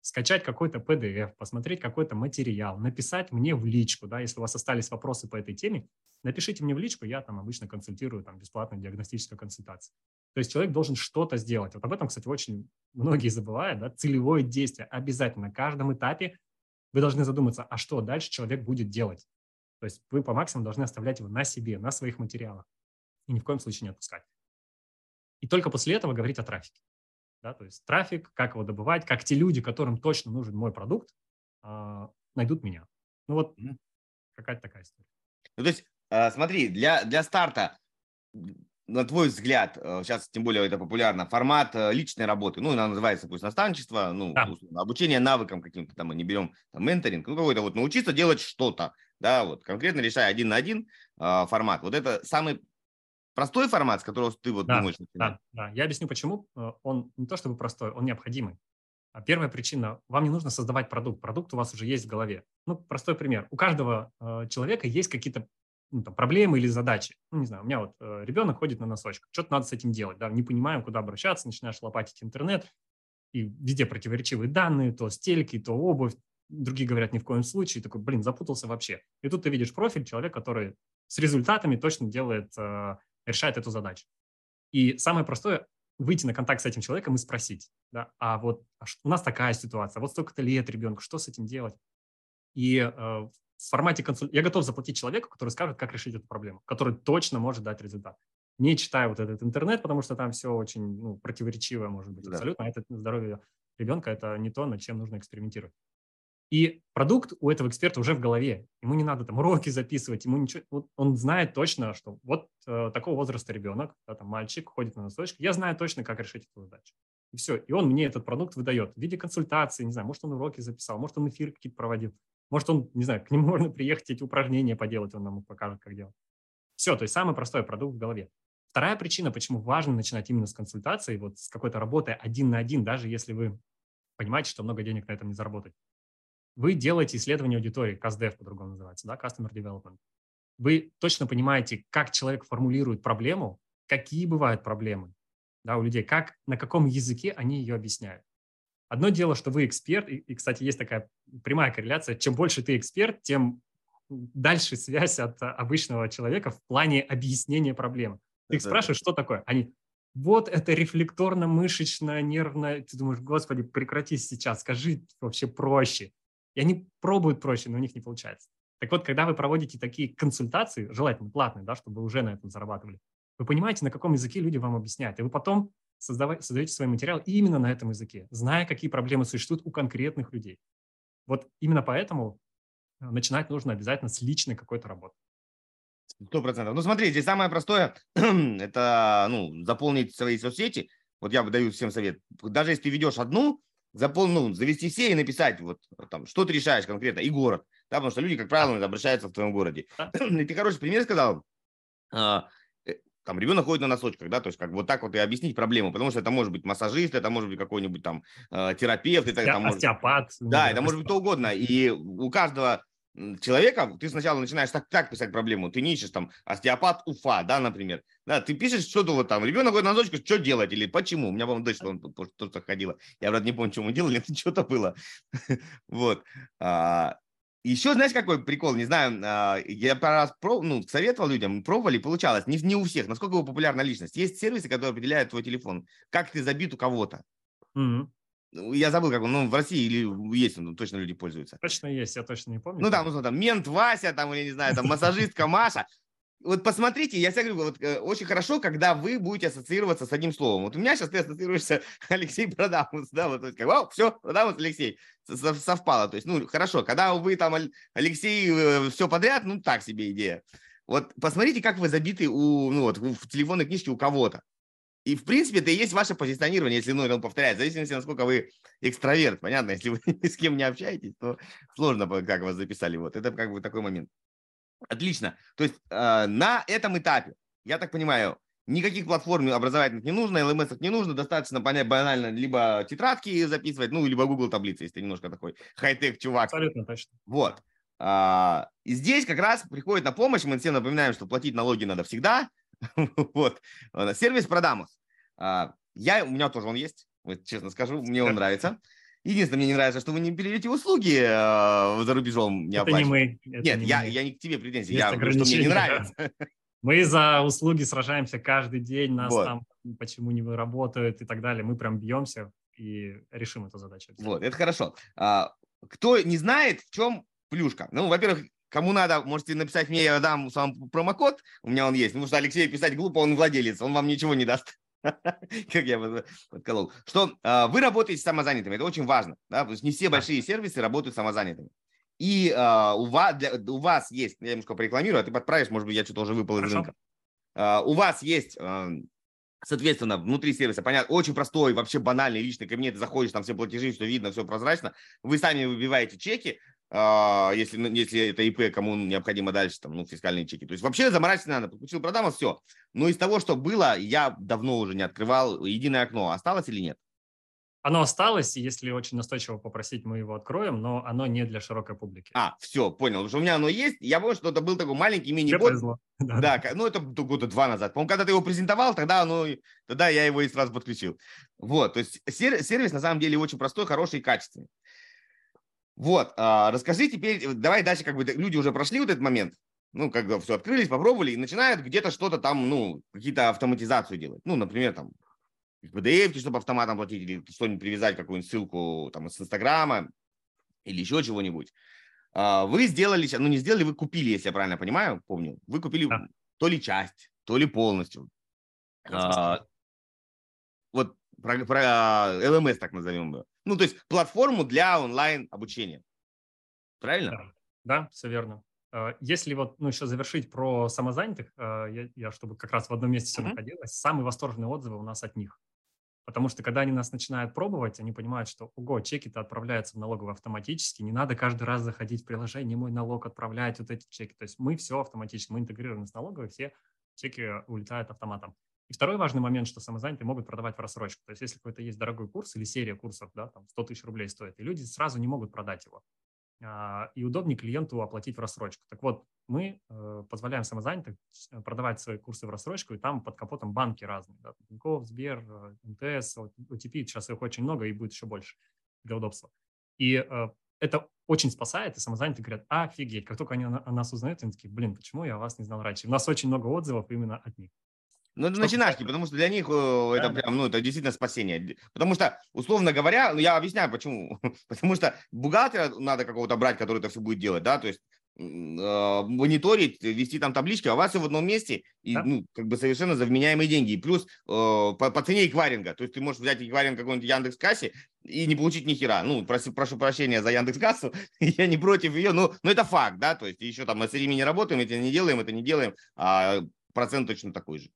скачать какой-то PDF, посмотреть какой-то материал, написать мне в личку, да, если у вас остались вопросы по этой теме, напишите мне в личку, я там обычно консультирую, там, бесплатная диагностическая консультация. То есть человек должен что-то сделать. Вот об этом, кстати, очень многие забывают, да, целевое действие обязательно. На каждом этапе вы должны задуматься, а что дальше человек будет делать. То есть вы по максимуму должны оставлять его на себе, на своих материалах. И ни в коем случае не отпускать. И только после этого говорить о трафике. Да, то есть трафик, как его добывать, как те люди, которым точно нужен мой продукт, а, найдут меня. Ну вот какая-то такая история. Ну, то есть, а, смотри, для, для старта, на твой взгляд, сейчас э, тем более это популярно, формат э, личной работы, ну, она называется пусть наставничество, ну, да. обучение навыкам каким-то там, мы не берем там, менторинг, ну, какой-то вот научиться делать что-то, да, вот конкретно решая один на один э, формат. Вот это самый простой формат, с которого ты вот да, думаешь? Да, да, я объясню, почему. Э, он не то чтобы простой, он необходимый. А первая причина, вам не нужно создавать продукт, продукт у вас уже есть в голове. Ну, простой пример. У каждого э, человека есть какие-то ну, там, проблемы или задачи. Ну, не знаю, у меня вот э, ребенок ходит на носочках, что-то надо с этим делать, да, не понимаем, куда обращаться, начинаешь лопатить интернет, и везде противоречивые данные, то стельки, то обувь, другие говорят ни в коем случае, такой, блин, запутался вообще. И тут ты видишь профиль человека, который с результатами точно делает, э, решает эту задачу. И самое простое выйти на контакт с этим человеком и спросить, да, а вот а у нас такая ситуация, вот столько-то лет ребенку, что с этим делать? И э, в формате консультации я готов заплатить человеку, который скажет, как решить эту проблему, который точно может дать результат. Не читая вот этот интернет, потому что там все очень ну, противоречивое может быть да. абсолютно. А это здоровье ребенка – это не то, над чем нужно экспериментировать. И продукт у этого эксперта уже в голове. Ему не надо там уроки записывать, ему ничего. Вот он знает точно, что вот э, такого возраста ребенок, да, там мальчик ходит на носочки, я знаю точно, как решить эту задачу. И все. И он мне этот продукт выдает в виде консультации, не знаю, может, он уроки записал, может, он эфир какие-то проводил, может, он, не знаю, к нему [LAUGHS] можно приехать, эти упражнения поделать, он нам покажет, как делать. Все, то есть самый простой продукт в голове. Вторая причина, почему важно начинать именно с консультации, вот с какой-то работы один на один, даже если вы понимаете, что много денег на этом не заработать вы делаете исследование аудитории, CastDev по-другому называется, да, Customer Development. Вы точно понимаете, как человек формулирует проблему, какие бывают проблемы да, у людей, как, на каком языке они ее объясняют. Одно дело, что вы эксперт, и, и, кстати, есть такая прямая корреляция, чем больше ты эксперт, тем дальше связь от обычного человека в плане объяснения проблемы. Ты их спрашиваешь, что такое? Они, вот это рефлекторно-мышечное, нервное. Ты думаешь, господи, прекрати сейчас, скажи вообще проще. И они пробуют проще, но у них не получается. Так вот, когда вы проводите такие консультации, желательно платные, да, чтобы вы уже на этом зарабатывали, вы понимаете, на каком языке люди вам объясняют. И вы потом создаете свой материал именно на этом языке, зная, какие проблемы существуют у конкретных людей. Вот именно поэтому э, начинать нужно обязательно с личной какой-то работы. Сто процентов. Ну, смотри, здесь самое простое [CLEARS THROAT] – это ну, заполнить свои соцсети. Вот я бы даю всем совет. Даже если ты ведешь одну, запол, ну, завести все и написать, вот там, что ты решаешь конкретно, и город. Да, потому что люди, как правило, обращаются в твоем городе. [CLEARS THROAT] И ты хороший пример сказал. А, э, там ребенок ходит на носочках, да, то есть как вот так вот и объяснить проблему, потому что это может быть массажист, это может быть какой-нибудь там э, терапевт, это, это может... остеопат. Да, это может быть кто угодно. И у каждого человека, ты сначала начинаешь так, так писать проблему, ты не ищешь там остеопат Уфа, да, например, да, ты пишешь что-то вот там, ребенок ходит на носочку, что делать или почему, у меня, по-моему, дочь он тоже ходила, я, правда, не помню, что мы делали, [LAUGHS] но что-то было, [LAUGHS] вот. А, еще, знаешь, какой прикол, не знаю, а, я пару раз проб, ну, советовал людям, пробовали, получалось, не, не у всех, насколько вы популярна личность. Есть сервисы, которые определяют твой телефон, как ты забит у кого-то. Mm-hmm. Ну, я забыл, как он, ну, в России или есть он, точно люди пользуются. Точно есть, я точно не помню. Ну, там, ну, там, мент Вася, там, я не знаю, там, массажистка Маша. Вот посмотрите, я всегда говорю, вот, э, очень хорошо, когда вы будете ассоциироваться с одним словом. Вот у меня сейчас ты ассоциируешься [LAUGHS] Алексей Продамус, да, вот, как, вау, все, Продамус Алексей, совпало. То есть, ну, хорошо, когда вы там, Алексей, э, все подряд, ну, так себе идея. Вот посмотрите, как вы забиты у, ну, вот, в телефонной книжке у кого-то. И, в принципе, это и есть ваше позиционирование, если ну, он повторяет, в зависимости, насколько вы экстраверт. Понятно, если вы [LAUGHS] ни с кем не общаетесь, то сложно, как вас записали. Вот это как бы такой момент. Отлично. То есть э, на этом этапе, я так понимаю, никаких платформ образовательных не нужно, LMS не нужно, достаточно понять банально либо тетрадки записывать, ну, либо Google таблицы, если ты немножко такой хай-тек чувак. Абсолютно точно. Вот. А, и здесь как раз приходит на помощь, мы всем напоминаем, что платить налоги надо всегда, [LAUGHS] вот. Сервис Продамус. А, я, у меня тоже он есть, вот, честно скажу, мне он [LAUGHS] нравится. Единственное, мне не нравится, что вы не берете услуги э, за рубежом. Не это не мы. Это Нет, не я, мы. я не к тебе претензии, Есть я говорю, что мне не нравится. [LAUGHS] Мы за услуги сражаемся каждый день, нас вот. там почему не работают и так далее. Мы прям бьемся и решим эту задачу. Вот, это хорошо. А, кто не знает, в чем плюшка? Ну, во-первых, кому надо, можете написать мне, я дам сам промокод, у меня он есть, потому что Алексей писать глупо, он владелец, он вам ничего не даст. [LAUGHS] Как я подколол. Что э, вы работаете с самозанятыми, это очень важно. Да? Не все большие сервисы работают с самозанятыми. И э, у, вас, для, у вас есть, я немножко порекламирую, а ты подправишь, может быть, я что-то уже выпал из рынка. Э, у вас есть э, Соответственно, внутри сервиса, понятно, очень простой, вообще банальный личный кабинет, заходишь, там все платежи, все видно, все прозрачно. Вы сами выбиваете чеки, а, если, ну, если это ИП, кому необходимо дальше, там, ну, фискальные чеки. То есть вообще заморачиваться надо, подключил, продам, все. Но из того, что было, я давно уже не открывал единое окно. Осталось или нет? Оно осталось, и если очень настойчиво попросить, мы его откроем, но оно не для широкой публики. А, все, понял. Потому что у меня оно есть. Я помню, что это был такой маленький мини-бот. [LAUGHS] Да, да, ну это года два назад. По-моему, когда ты его презентовал, тогда, оно, тогда я его и сразу подключил. Вот, то есть сервис на самом деле очень простой, хороший и качественный. Вот, а, расскажи теперь, давай дальше, как бы люди уже прошли вот этот момент, ну, как бы все открылись, попробовали, и начинают где-то что-то там, ну, какие-то автоматизацию делать. Ну, например, там, PDF, чтобы автоматом платить, или что-нибудь привязать, какую-нибудь ссылку там с Инстаграма или еще чего-нибудь. А, вы сделали, ну не сделали, вы купили, если я правильно понимаю, помню, вы купили да. то ли часть, то ли полностью. А, вот про, про LMS так назовем его. Ну, то есть платформу для онлайн обучения. Правильно? Да, да все верно. А, если вот, ну, еще завершить про самозанятых, я, я чтобы как раз в одном месте все uh-huh. находилось, самые восторженные отзывы у нас от них. Потому что когда они нас начинают пробовать, они понимают, что, ого, чеки-то отправляются в налоговую автоматически, не надо каждый раз заходить в приложение, мой налог отправлять вот эти чеки. То есть мы все автоматически, мы интегрированы с налоговой, все чеки улетают автоматом. И второй важный момент, что самозанятые могут продавать в рассрочку. То есть если какой-то есть дорогой курс или серия курсов, да, там 100 тысяч рублей стоит, и люди сразу не могут продать его. А, и удобнее клиенту оплатить в рассрочку. Так вот, мы э, позволяем самозанятым э, продавать свои курсы в рассрочку, и там под капотом банки разные. Да, Тинькофф, Сбер, э, МТС, OTP, сейчас их очень много и будет еще больше для удобства. И это очень спасает, и самозанятые говорят, офигеть, как только они о нас узнают, они такие, блин, почему я вас не знал раньше? У нас очень много отзывов именно от них. Ну, это начинашки, потому что для них это прям, ну, это действительно спасение. Потому что, условно говоря, ну, я объясняю, почему. [LAUGHS] Потому что бухгалтера надо какого-то брать, который это все будет делать, да, то есть э, мониторить, вести там таблички, а у вас все в одном месте, и, да. ну, как бы совершенно за вменяемые деньги. И плюс э, по, по цене эквайринга. То есть ты можешь взять эквайринг какой-нибудь Яндекс Кассе и не получить ни хера. Ну, прошу, прошу прощения за Яндекс Кассу, [LAUGHS] я не против ее, но, но это факт, да, то есть еще там мы с ними не работаем, это не делаем, это не делаем, а процент точно такой же.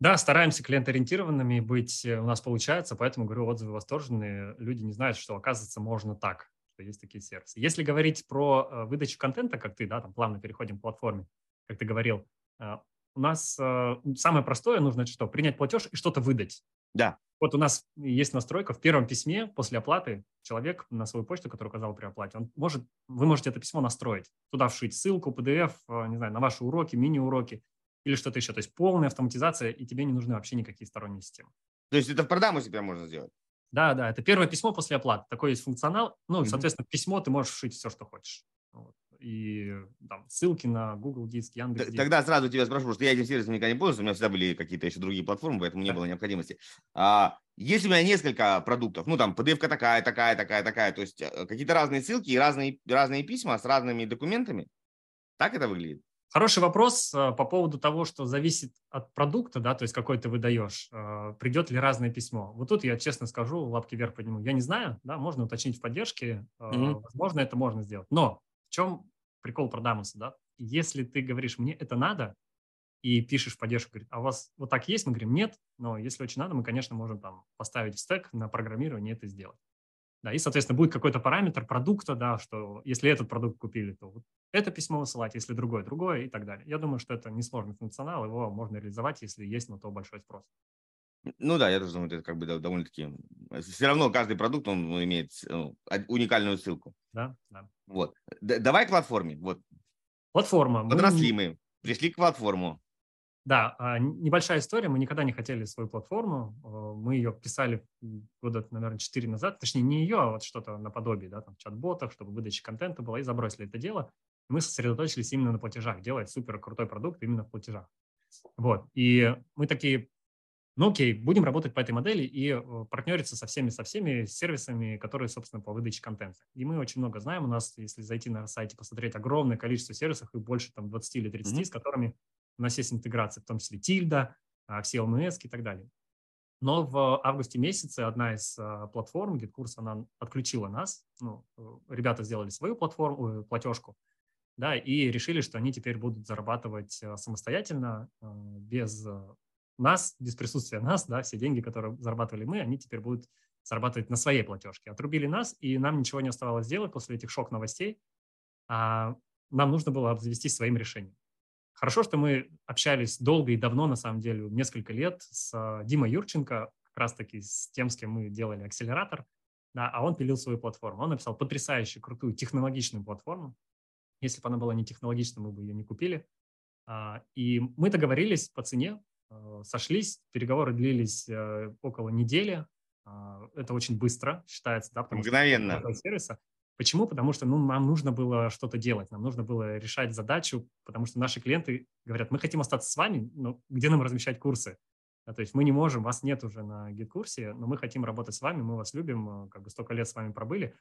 Да, стараемся клиент-ориентированными быть, э, у нас получается, поэтому, говорю, отзывы восторженные. Люди не знают, что, оказывается, можно так, что есть такие сервисы. Если говорить про э, выдачу контента, как ты, да, там плавно переходим к платформе, как ты говорил, э, у нас самое простое нужно что? Принять платеж и что-то выдать. Да. Вот у нас есть настройка в первом письме после оплаты человек на свою почту, которую указал при оплате, он может, вы можете это письмо настроить, туда вшить ссылку, PDF, не знаю, на ваши уроки, мини-уроки, или что-то еще. То есть полная автоматизация, и тебе не нужны вообще никакие сторонние системы. То есть это в продаму себя можно сделать? Да, да, это первое письмо после оплаты. Такой есть функционал. Ну, mm-hmm. соответственно, письмо ты можешь шить все, что хочешь. Вот. И там ссылки на Google Диск, Яндекс Диск. Тогда сразу тебя спрошу, что я этим сервисом никогда не пользовался, у меня всегда были какие-то еще другие платформы, поэтому не было необходимости. А, если у меня несколько продуктов, ну там PDF-ка такая, такая, такая, такая, то есть э, какие-то разные ссылки и разные, разные письма с разными документами, так это выглядит? Хороший вопрос э, по поводу того, что зависит от продукта, да, то есть какой ты выдаешь, э, придет ли разное письмо. Вот тут я честно скажу, лапки вверх подниму. Я не знаю, да, можно уточнить в поддержке, mm-hmm. возможно, это можно сделать. Но в чем прикол продамуса, да? Если ты говоришь, мне это надо, и пишешь в поддержку, говорит, а у вас вот так есть? Мы говорим, нет, но если очень надо, мы, конечно, можем там поставить в стек на программирование это сделать. Да, и, соответственно, будет какой-то параметр продукта, да, что если этот продукт купили, то вот это письмо высылать, если другое, другое и так далее. Я думаю, что это несложный функционал, его можно реализовать, если есть на то большой спрос. Ну да, я тоже думаю, это как бы довольно-таки... Все равно каждый продукт, он имеет ну, уникальную ссылку. Да, да. Вот. Давай к платформе. Вот. Платформа. Подросли мы, пришли к платформу. Да, а, небольшая история. Мы никогда не хотели свою платформу. Мы ее писали года, наверное, 4 назад. Точнее, не ее, а вот что-то наподобие, да, там, чат-ботов, чтобы выдача контента была, и забросили это дело. Мы сосредоточились именно на платежах, делать супер крутой продукт именно в платежах. Вот. И мы такие Ну окей, будем работать по этой модели и партнериться со всеми, со всеми сервисами, которые, собственно, по выдаче контента. И мы очень много знаем. У нас, если зайти на сайте, посмотреть огромное количество сервисов, и больше там 20 или 30, mm-hmm. с которыми у нас есть интеграция, в том числе Тильда, а, все LMS и так далее. Но в августе месяце одна из а, платформ, GitKurs, она отключила нас. Ну, э, ребята сделали свою платформу, платежку, да, и решили, что они теперь будут зарабатывать а, самостоятельно, без нас, без присутствия нас, да, все деньги, которые зарабатывали мы, они теперь будут зарабатывать на своей платежке. Отрубили нас, и нам ничего не оставалось делать после этих шок-новостей. А нам нужно было обзавестись своим решением. Хорошо, что мы общались долго и давно, на самом деле, несколько лет с а, Димой Юрченко, как раз-таки с тем, с кем мы делали акселератор, да, а он пилил свою платформу. Он написал потрясающую, крутую, технологичную платформу. Если бы она была не технологичной, мы бы ее не купили. А, и мы договорились по цене, а, сошлись, переговоры длились э, около недели. Это очень быстро считается, да, потому Мгновенно. что сервиса. Почему? Потому что ну, нам нужно было что-то делать, нам нужно было решать задачу, потому что наши клиенты говорят, мы хотим остаться с вами, но где нам размещать курсы? А, то есть мы не можем, вас нет уже на гид-курсе, но мы хотим работать с вами, мы вас любим, э, как бы столько лет с вами пробыли,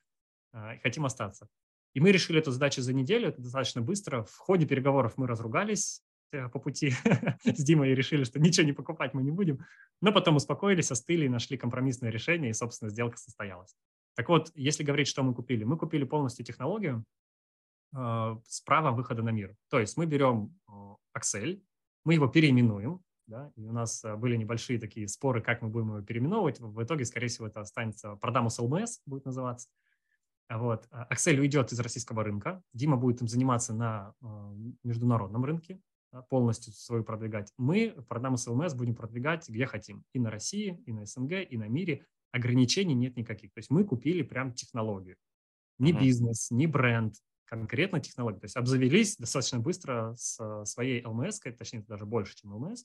а, и хотим остаться. И мы решили эту задачу за неделю, это достаточно быстро. В ходе переговоров мы разругались э, по пути [LAUGHS] с Димой и решили, что ничего не покупать мы не будем. Но потом успокоились, остыли и нашли компромиссное решение, и, собственно, сделка состоялась. Так вот, если говорить, что мы купили, мы купили полностью технологию э, с правом выхода на мир. То есть мы берем э, Excel, мы его переименуем, да, и у нас э, были небольшие такие споры, как мы будем его переименовывать. В итоге, скорее всего, это останется Prodamus LMS будет называться. Вот. Excel уйдет из российского рынка. Дима будет им заниматься на э, международном рынке, полностью свою продвигать. Мы Prodamus LMS будем продвигать где хотим. И на России, и на СНГ, и на мире ограничений нет никаких. То есть мы купили прям технологию. Не бизнес, не бренд, конкретно технологию. То есть обзавелись достаточно быстро с своей LMS, точнее, даже больше, чем LMS.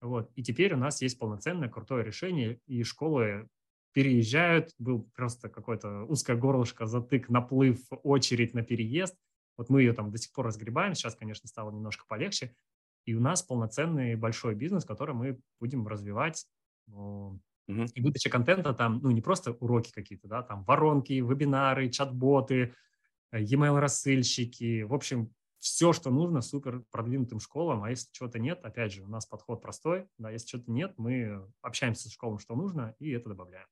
Вот. И теперь у нас есть полноценное крутое решение, и школы переезжают, был просто какое-то узкое горлышко, затык, наплыв, очередь на переезд. Вот мы ее там до сих пор разгребаем, сейчас, конечно, стало немножко полегче. И у нас полноценный большой бизнес, который мы будем развивать И выдача контента там, ну, не просто уроки какие-то, да, там воронки, вебинары, чат-боты, э, e-mail рассыльщики, в общем, все, что нужно супер продвинутым школам, а если чего-то нет, опять же, у нас подход простой, да, если что-то нет, мы общаемся с школом, что нужно, и это добавляем.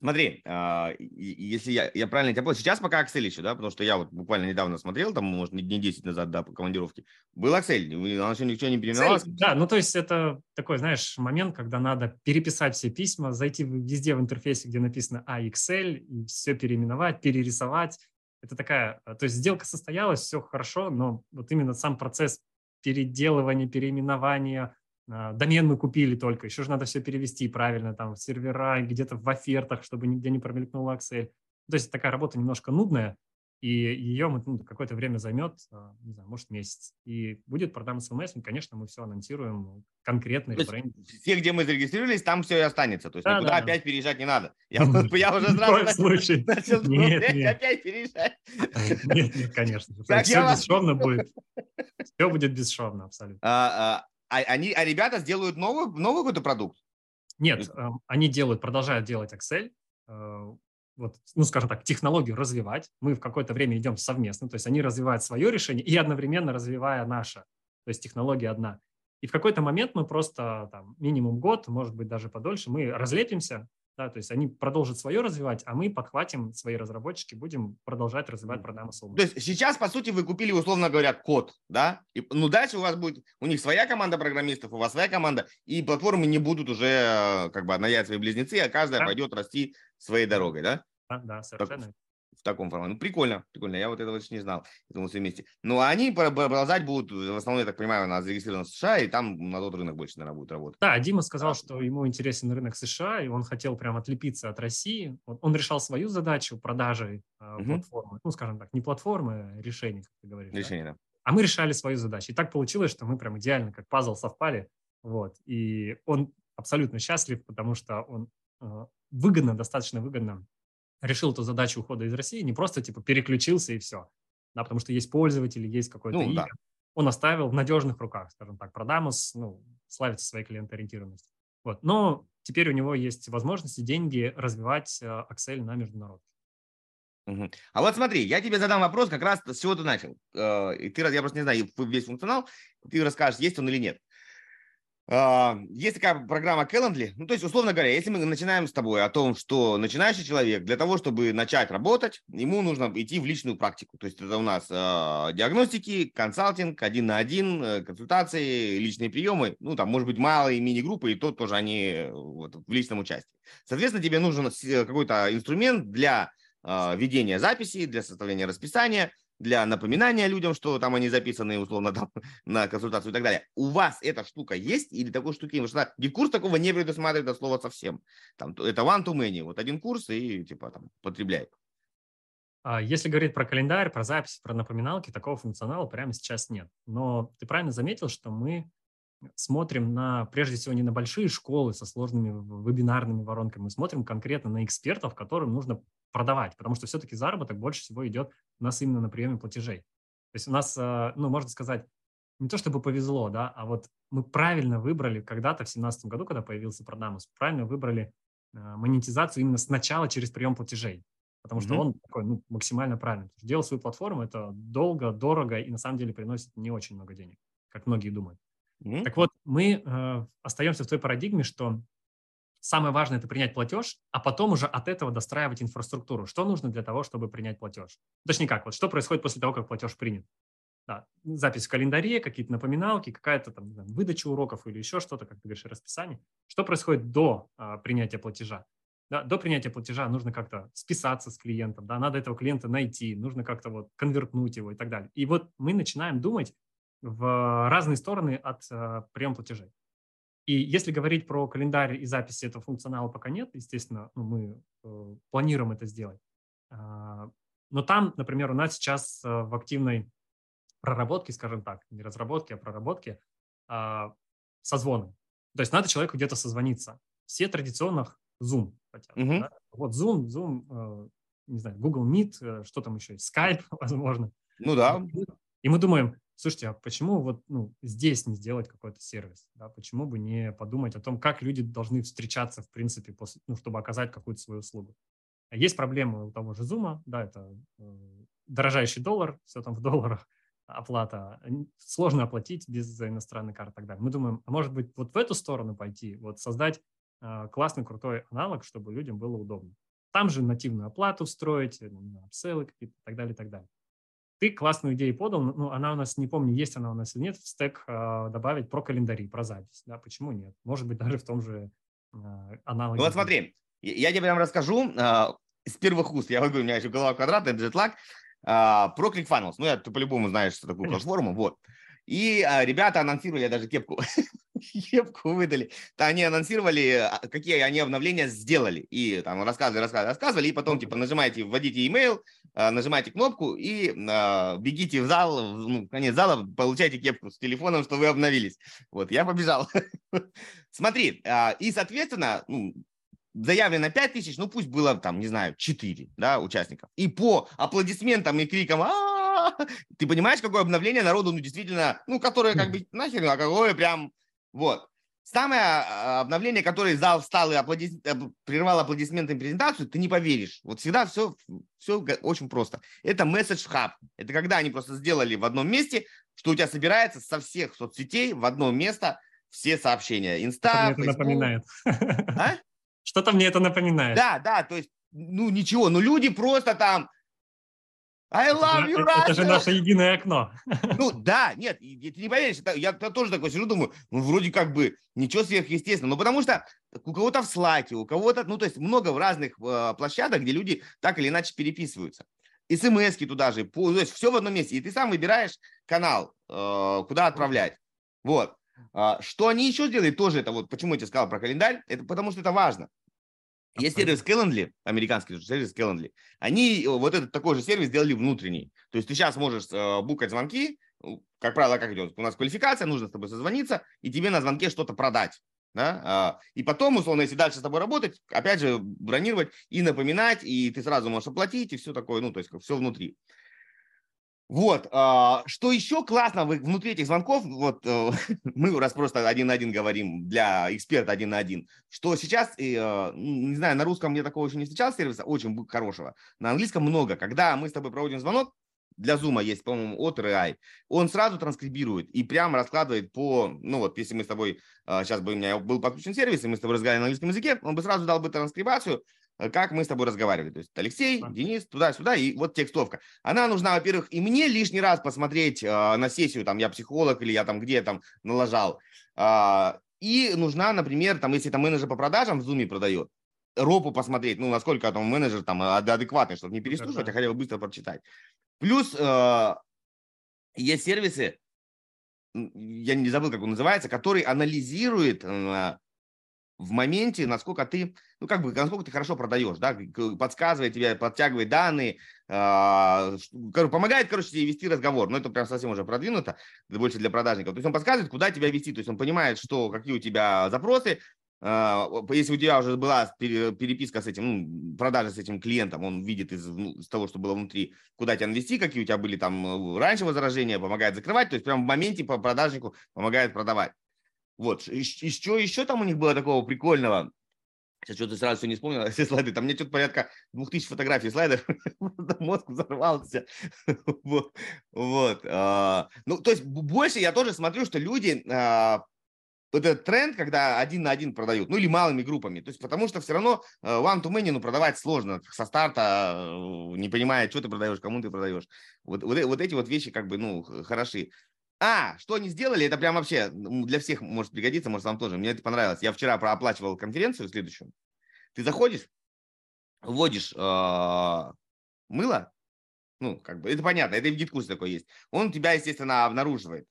Смотри, а, если я, я правильно тебя понял, сейчас пока Excel еще, да, потому что я вот буквально недавно смотрел, там, может, не 10 назад, да, по командировке, был Excel, он еще ничего не переименовался. Да, ну то есть это такой, знаешь, момент, когда надо переписать все письма, зайти везде в интерфейсе, где написано а Excel, и все переименовать, перерисовать. Это такая, то есть сделка состоялась, все хорошо, но вот именно сам процесс переделывания, переименования, а, домен мы купили только, еще же надо все перевести правильно, там, в сервера, где-то в офертах, чтобы нигде не промелькнул Excel. То есть такая работа немножко нудная, и ее ну, какое-то время займет, а, не знаю, может, месяц. И будет продам СМС, и, конечно, мы все анонсируем конкретно. Все, где мы зарегистрировались, там все и останется. То есть да, никуда да, опять переезжать не надо. [LAUGHS] Я, я уже сразу начал, [LAUGHS] начал нет, нет. опять переезжать. [LAUGHS] Нет, нет, конечно. Все бесшовно будет. Все будет бесшовно, абсолютно. А, они, а ребята сделают новый, новый какой-то продукт? Нет, э, они делают, продолжают делать Excel, э, вот, ну, скажем так, технологию развивать. Мы в какое-то время идем совместно, то есть они развивают свое решение и одновременно развивая наше, то есть технология одна. И в какой-то момент мы просто там минимум год, может быть даже подольше, мы разлепимся, да, то есть они продолжат свое развивать, а мы подхватим свои разработчики, будем продолжать развивать программу Soulmate. То есть сейчас, по сути, вы купили, условно говоря, код, да? И, ну, дальше у вас будет, у них своя команда программистов, у вас своя команда, и платформы не будут уже э, как бы свои близнецы, а каждая да. пойдет расти своей дорогой, да? Да, да, совершенно. Так, в таком формате. Ну, прикольно, прикольно. Я вот этого еще не знал. Это мы все вместе. Ну, а они продолжать будут, в основном, я так понимаю, у нас зарегистрированы в США, и там на тот рынок больше, наверное, будет работать. Да, Дима сказал, что ему интересен рынок США, и он хотел прям отлепиться от России. Он, он решал свою задачу продажи э, угу. платформы. Ну, скажем так, не платформы, а решений, как ты говоришь. Решение, да? да. А мы решали свою задачу. И так получилось, что мы прям идеально, как пазл, совпали. Вот. И он абсолютно счастлив, потому что он э, выгодно, достаточно выгодно решил эту задачу ухода из России, не просто типа переключился и все, да, потому что есть пользователи, есть какой-то ну, имя. Да. Он оставил в надежных руках, скажем так. Продамус, ну, славится своей клиентоориентированностью. Вот. Но теперь у него есть возможности, деньги развивать Excel на международке. А вот смотри, я тебе задам вопрос как раз с чего ты начал. И ты, я просто не знаю весь функционал, ты расскажешь, есть он или нет. А, есть такая программа Calendly. Ну, то есть, условно говоря, если мы начинаем с тобой о том, что начинающий человек для того, чтобы начать работать, ему нужно идти в личную практику. То есть это у нас э, диагностики, консалтинг, один на один, э, консультации, личные приемы. Ну, там, может быть, малые мини-группы, и то тоже они вот, в личном участии. Соответственно, тебе нужен э, какой-то инструмент для э, ведения записи, для составления расписания, для напоминания людям, что там они записаны, условно, [LAUGHS] там, на консультацию и так далее. У вас эта штука есть или такой штуки? Потому что GetCourse такого не предусматривает от слова совсем. Там, это one to many. Вот один курс и типа там потребляй. А если говорить про календарь, про запись, про напоминалки, такого функционала прямо сейчас нет. Но ты правильно заметил, что мы смотрим на, прежде всего, не на большие школы со сложными вебинарными воронками, мы смотрим конкретно на экспертов, которым нужно продавать, потому что все-таки заработок больше всего идет у нас именно на приеме платежей. То есть у нас, э, ну, можно сказать, не то чтобы повезло, да, а вот мы правильно выбрали когда-то в 2017 году, когда появился Продамус, правильно выбрали э, монетизацию именно сначала через прием платежей, потому что mm-hmm. он такой ну, максимально правильный. Делать свою платформу – это долго, дорого и на самом деле приносит не очень много денег, как многие думают. Mm-hmm. Так вот, мы э, остаемся в той парадигме, что Самое важное – это принять платеж, а потом уже от этого достраивать инфраструктуру. Что нужно для того, чтобы принять платеж? Точнее как, вот что происходит после того, как платеж принят? Да, запись в календаре, какие-то напоминалки, какая-то там выдача уроков или еще что-то, как ты говоришь, расписание. Что происходит до а, принятия платежа? Да, до принятия платежа нужно как-то списаться с клиентом, да, надо этого клиента найти, нужно как-то вот конвертнуть его и так далее. И вот мы начинаем думать в разные стороны от а, приема платежей. И если говорить про календарь и записи этого функционала пока нет, естественно, ну, мы э, планируем это сделать. А, но там, например, у нас сейчас э, в активной проработке, скажем так, не разработке, а проработке, э, созвоны. То есть надо человеку где-то созвониться. Все традиционных Zoom хотят. Mm-hmm. Да? Вот Zoom, Zoom, э, не знаю, Google Meet, э, что там еще есть, Skype, [LAUGHS] возможно. Ну да. И мы думаем, слушайте, а почему вот ну, здесь не сделать какой-то сервис? Да? Почему бы не подумать о том, как люди должны встречаться, в принципе, после, ну, чтобы оказать какую-то свою услугу? Есть проблемы у того же Zoom, да, это э, дорожающий доллар, все там в долларах, [LAUGHS] оплата. Сложно оплатить без иностранной карты и так далее. Мы думаем, а может быть вот в эту сторону пойти, вот создать э, классный, крутой аналог, чтобы людям было удобно. Там же нативную оплату встроить, апселлы какие-то и так далее, и так далее ты классную идею подал, ну, она у нас, не помню, есть она у нас или нет, в стек э, добавить про календари, про запись, да, почему нет? Может быть, [LAUGHS] даже в том же э, аналоге. Вот смотри, я тебе прям расскажу э, с первых уст, я говорю, у меня еще голова квадратная, джетлаг, э, про ClickFunnels, ну, я, ты по-любому знаешь что Конечно. платформу, вот. И э, ребята анонсировали, я даже кепку [LAUGHS] кепку выдали. То они анонсировали, а, какие они обновления сделали. И там рассказывали, рассказывали, рассказывали. И потом, типа, нажимаете, вводите email, а, нажимаете кнопку и э, бегите в зал, ну, в конец зала, получайте кепку с телефоном, что вы обновились. Вот, я побежал. [LAUGHS] Смотри, э, и, соответственно, ну, заявлено 5 тысяч, ну пусть было там, не знаю, 4 да, участников. И по аплодисментам и крикам ты понимаешь, какое обновление народу, ну, действительно, ну, которое как бы нахер, а какое прям вот. Самое а, обновление, которое зал встал и аплодис... Э, прервал аплодисментами презентацию, ты не поверишь. Вот всегда все, все очень просто. Это Message Hub. Это когда они просто сделали в одном месте, что у тебя собирается со всех соцсетей в одно место все сообщения. Инста, Что-то мне это напоминает. А? [LAUGHS] Что-то мне это напоминает. Да, да, то есть, ну ничего, ну люди просто там I love you, Russia! Это же наше единое окно. Ну да, нет, ты не поверишь, я тоже такой сижу, думаю, ну вроде как бы ничего сверхъестественного, но потому что у кого-то в Slack, у кого-то, ну то есть много в разных э, площадок, где люди так или иначе переписываются. смс туда же, то есть все в одном месте, и ты сам выбираешь канал, э, куда отправлять. Вот. А, что они еще сделали, тоже это вот, почему я тебе сказал про календарь, это потому что это важно. Есть сервис Calendly, американский сервис Calendly. Они э, вот этот такой же сервис сделали внутренний. То есть ты сейчас можешь э, букать звонки, как правило, как идет? У нас квалификация, нужно с тобой созвониться, и тебе на звонке что-то продать. Да? А, и потом, условно, если дальше с тобой работать, опять же, бронировать и напоминать, и ты сразу можешь оплатить, и все такое, ну, то есть все внутри. Вот, а, что еще классно внутри этих звонков, вот э, [LAUGHS] мы раз просто один на один говорим для эксперта один на один, что сейчас, э, не знаю, на русском я такого еще не встречал сервиса, очень хорошего, на английском много. Когда мы с тобой проводим звонок, для Zoom есть, по-моему, от RI, он сразу транскрибирует и прямо раскладывает по, ну вот, если мы с тобой, сейчас бы у меня был подключен сервис, и мы с тобой разговаривали на английском языке, он бы сразу дал бы транскрибацию, как мы с тобой разговаривали. То есть Алексей. Денис, туда-сюда, и вот текстовка. Она нужна, во-первых, и мне лишний раз посмотреть э, на сессию, там, я психолог или я там где там налажал. Э, и нужна, например, там, если там менеджер по продажам в Zoom продает, ропу посмотреть, ну, насколько там менеджер там адекватный, чтобы не переслушивать, а хотя бы быстро прочитать. Плюс э, есть сервисы, я не забыл, как он называется, который анализирует э, в моменте, насколько ты, ну, как бы, насколько ты хорошо продаешь, да, подсказывает тебе, подтягивает данные, э, помогает, короче, тебе вести разговор. Но это прям совсем уже продвинуто, больше для продажников. То есть он подсказывает, куда тебя вести, то есть он понимает, что, какие у тебя запросы, э, если у тебя уже была переписка с этим, ну, продажа с этим клиентом, он видит из, ну, из того, что было внутри, куда тебя навести, какие у тебя были там раньше возражения, помогает закрывать, то есть прям в моменте по продажнику помогает продавать. Вот, еще, еще там у них было такого прикольного, Сейчас что-то сразу все не вспомнил, [LAUGHS] все слайды. Там мне что-то порядка двух тысяч фотографий слайдов. [LAUGHS] Мозг взорвался. [LAUGHS] вот. вот. А, ну, то есть больше я тоже смотрю, что люди а, этот тренд, когда один на один продают, ну или малыми группами. То есть потому что все равно э, one to many ну, продавать сложно со старта, э, не понимая, что ты продаешь, кому ты продаешь. Вот, вот, вот эти вот вещи как бы, ну, хороши. А, что они сделали, это прям вообще для всех может пригодиться, может вам тоже. Мне это понравилось. Я вчера прооплачивал конференцию следующую. Ты заходишь, вводишь э, мыло, ну, как бы, это понятно, это в гид-курсе такое есть. Он тебя, естественно, обнаруживает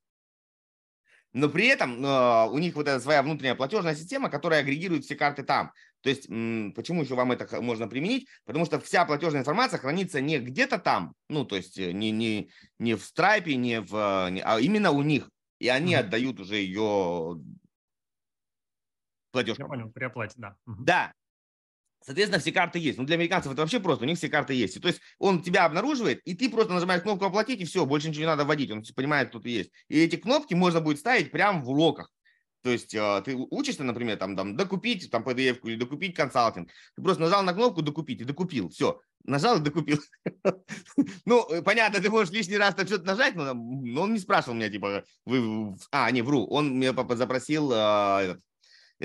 но при этом э, у них вот эта своя внутренняя платежная система, которая агрегирует все карты там. То есть, почему еще вам это можно применить? Потому что вся платежная информация хранится не где-то там, ну, то есть э, не, не, не в Stripe, не в, э, а именно у них. И они mm-hmm. отдают уже ее платежкам. Я понял, при оплате, да. Да, Соответственно, все карты есть. Но ну, для американцев это вообще просто, у них все карты есть. И, то есть он тебя обнаруживает, и ты просто нажимаешь кнопку «Оплатить», и все, больше ничего не надо вводить. Он понимает, кто ты есть. И эти кнопки можно будет ставить прямо в уроках. То есть э, ты учишься, например, там, там докупить там PDF или докупить консалтинг. Ты просто нажал на кнопку «Докупить» и докупил. Все. Нажал и докупил. [LAUGHS] ну, понятно, ты можешь лишний раз там что-то нажать, но, он не спрашивал меня, типа, вы... А, не, вру. Он меня запросил э,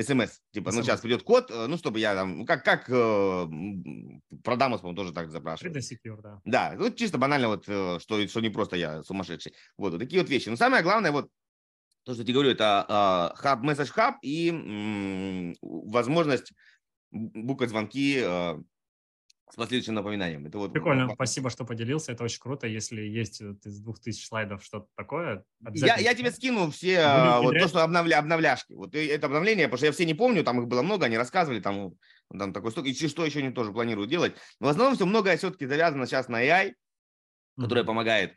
смс. Типа, ну, сейчас придет код, э, ну, чтобы я там, ну, как, как э, про Дамос, по тоже так запрашивают. Secure, да. Да, ну, чисто банально вот, э, что, что не просто я сумасшедший. Вот, вот такие вот вещи. Но самое главное, вот, то, что я тебе говорю, это э, хаб, месседж хаб и м, возможность букать звонки э, с последующим напоминанием. Это вот Прикольно, спасибо, что поделился. Это очень круто. Если есть вот из двух тысяч слайдов что-то такое, я, я тебе скину все а, вот то, что обновля, обновляшки. Вот это обновление, потому что я все не помню, там их было много, они рассказывали, там, там такой сток, и что еще они тоже планируют делать. Но в основном все многое все-таки завязано сейчас на AI, которая mm-hmm. помогает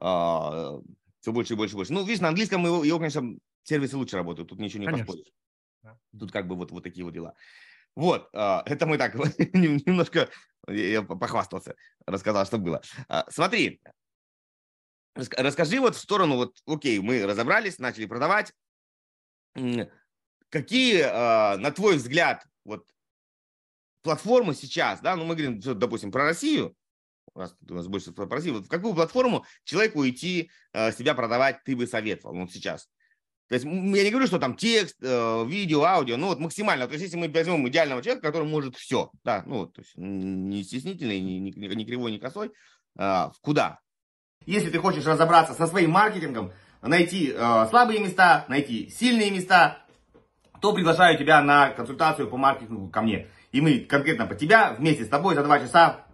а, все больше и больше и больше. Ну, видишь, на английском его, его конечно, сервисы лучше работают, тут ничего не конечно. поспоришь. Тут как бы вот, вот такие вот дела. Вот, а, [LAUGHS] это мы так [LAUGHS] немножко, я похвастался, рассказал, что было. А, смотри, расскажи вот в сторону, вот, окей, мы разобрались, начали продавать. Какие, а, на твой взгляд, вот платформы сейчас, да, ну мы говорим, допустим, про Россию, у нас больше про Россию, вот в какую платформу человеку идти, себя продавать ты бы советовал, вот сейчас? То есть я не говорю, что там текст, э, видео, аудио, ну вот максимально. То есть если мы возьмем идеального человека, который может все, да, ну вот, то есть не стеснительный, не, не, не кривой, не косой, а, куда? Если ты хочешь разобраться со своим маркетингом, найти э, слабые места, найти сильные места, то приглашаю тебя на консультацию по маркетингу ко мне. И мы конкретно по тебя вместе с тобой за два часа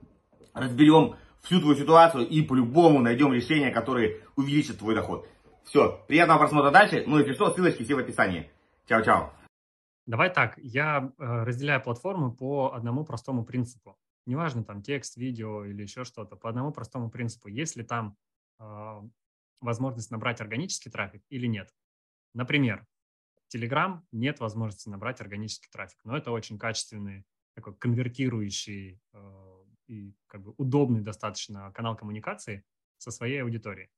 разберем всю твою ситуацию и по-любому найдем решение, которое увеличит твой доход. Все, приятного просмотра дальше. Ну, если что, ссылочки все в описании. Чао-чао. Давай так, я э, разделяю платформы по одному простому принципу. Неважно, там текст, видео или еще что-то, по одному простому принципу. Есть ли там э, возможность набрать органический трафик или нет. Например, Telegram нет возможности набрать органический трафик, но это очень качественный, такой конвертирующий э, и как бы удобный достаточно канал коммуникации. со своей аудиторией.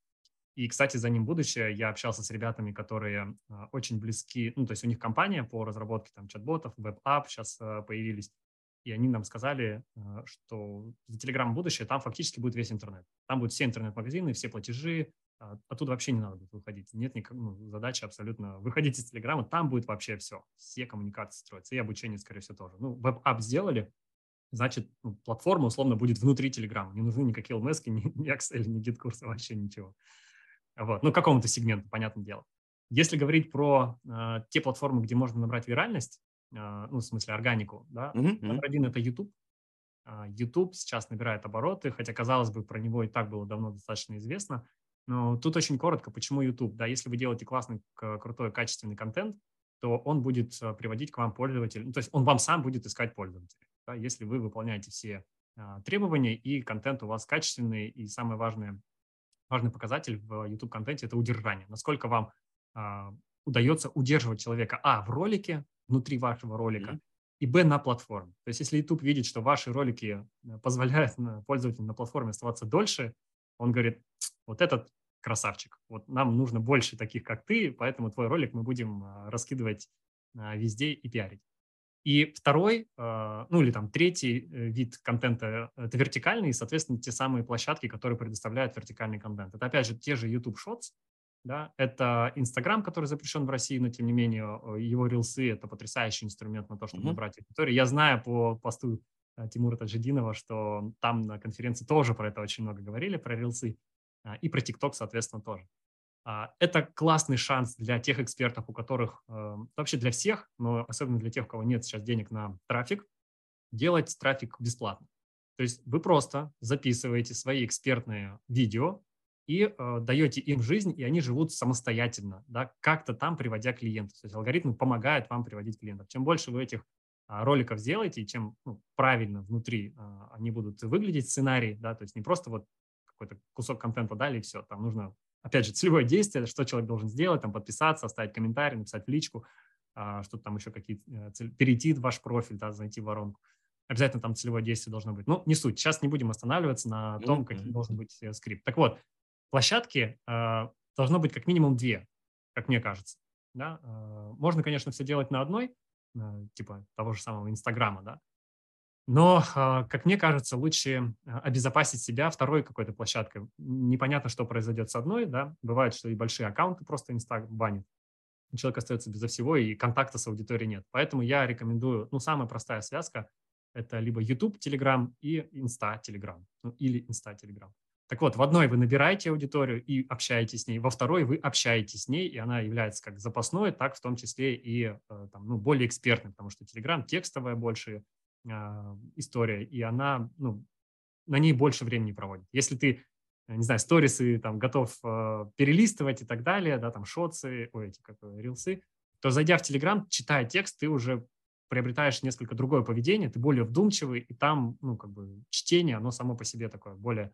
И, кстати, за ним будущее. Я общался с ребятами, которые а, очень близки, ну, то есть у них компания по разработке там чат-ботов, web app сейчас а, появились, и они нам сказали, а, что за Telegram будущее, там фактически будет весь интернет. Там будут все интернет-магазины, все платежи, оттуда вообще не надо будет выходить. Нет никак, ну, задачи абсолютно выходить из Телеграма, там будет вообще все, все коммуникации строятся, и обучение, скорее всего, тоже. Ну, web app сделали, значит, ну, платформа условно будет внутри Телеграма. Не нужны никакие LMS, ни, [LAUGHS] ни Excel, ни гид-курсы, вообще ничего. Вот. Ну, какому-то сегменту, понятное дело. Если говорить про э, те платформы, где можно набрать виральность, э, ну, в смысле органику, да, mm-hmm. номер один – это YouTube. Э, YouTube сейчас набирает обороты, хотя, казалось бы, про него и так было давно достаточно известно. Но тут очень коротко, почему YouTube. Да, если вы делаете классный, крутой, качественный контент, то он будет приводить к вам пользователей, ну, то есть он вам сам будет искать пользователей, да, если вы выполняете все а, требования и контент у вас качественный, и самое важное, важный показатель в YouTube-контенте – это удержание. Насколько вам а, удается удерживать человека, а, в ролике, внутри вашего ролика, mm-hmm. и, б, на платформе. То есть если YouTube видит, что ваши ролики э, позволяют пользователям на платформе оставаться дольше, он говорит, вот этот красавчик, вот нам нужно больше таких, как ты, поэтому твой ролик мы будем а, раскидывать а, везде и пиарить. И второй, а, ну или там третий э, вид контента – это вертикальный, и, соответственно, те самые площадки, которые предоставляют вертикальный контент. Это, опять же, те же YouTube Shorts, да, это Инстаграм, который запрещен в России, но, тем не менее, его рилсы – это потрясающий инструмент на то, чтобы mm-hmm. набрать аудиторию. Я знаю по посту э, Тимура Таджидинова, что там на конференции тоже про это очень много говорили, про рилсы, и про TikTok, соответственно, тоже. А, это классный шанс для тех экспертов, у которых, э, вообще для всех, но особенно для тех, у кого нет сейчас денег на трафик, делать трафик бесплатно. То есть вы просто записываете свои экспертные видео и э, даете им жизнь, и они живут самостоятельно, да, как-то там приводя клиентов. То есть алгоритмы помогают вам приводить клиентов. Чем больше вы этих а, роликов сделаете, и чем ну, правильно внутри а, они будут выглядеть, сценарий, да, то есть не просто вот какой-то кусок контента дали, и все. Там нужно опять же, целевое действие, что человек должен сделать, там, подписаться, оставить комментарий, написать в личку, а, что-то там еще какие-то, э, перейти в ваш профиль, да, зайти в воронку. Обязательно там целевое действие должно быть. Ну, не суть. Сейчас не будем останавливаться на том, каким должен быть э, скрипт. Так вот, площадки э, должно быть как минимум две, как мне кажется. Да? Э, можно, конечно, все делать на одной, э, типа того же самого Инстаграма, да, но, а, как мне кажется, лучше а, обезопасить себя второй какой-то площадкой. Непонятно, что произойдет с одной, да. Бывает, что и большие аккаунты просто инста банит. Человек остается безо всего, и контакта с аудиторией нет. Поэтому я рекомендую, ну, самая простая связка – это либо YouTube, Telegram и Insta, Telegram. Ну, или Insta, Telegram. Так вот, в одной вы набираете аудиторию и общаетесь с ней, во второй вы общаетесь с ней, и она является как запасной, так в том числе и э, там, ну, более экспертной, потому что Telegram текстовая больше, история, и она, ну, на ней больше времени проводит. Если ты, не знаю, сторисы там готов э, перелистывать и так далее, да, там шотсы, ой, эти как рилсы, то зайдя в Телеграм, читая текст, ты уже приобретаешь несколько другое поведение, ты более вдумчивый, и там, ну, как бы чтение, оно само по себе такое более,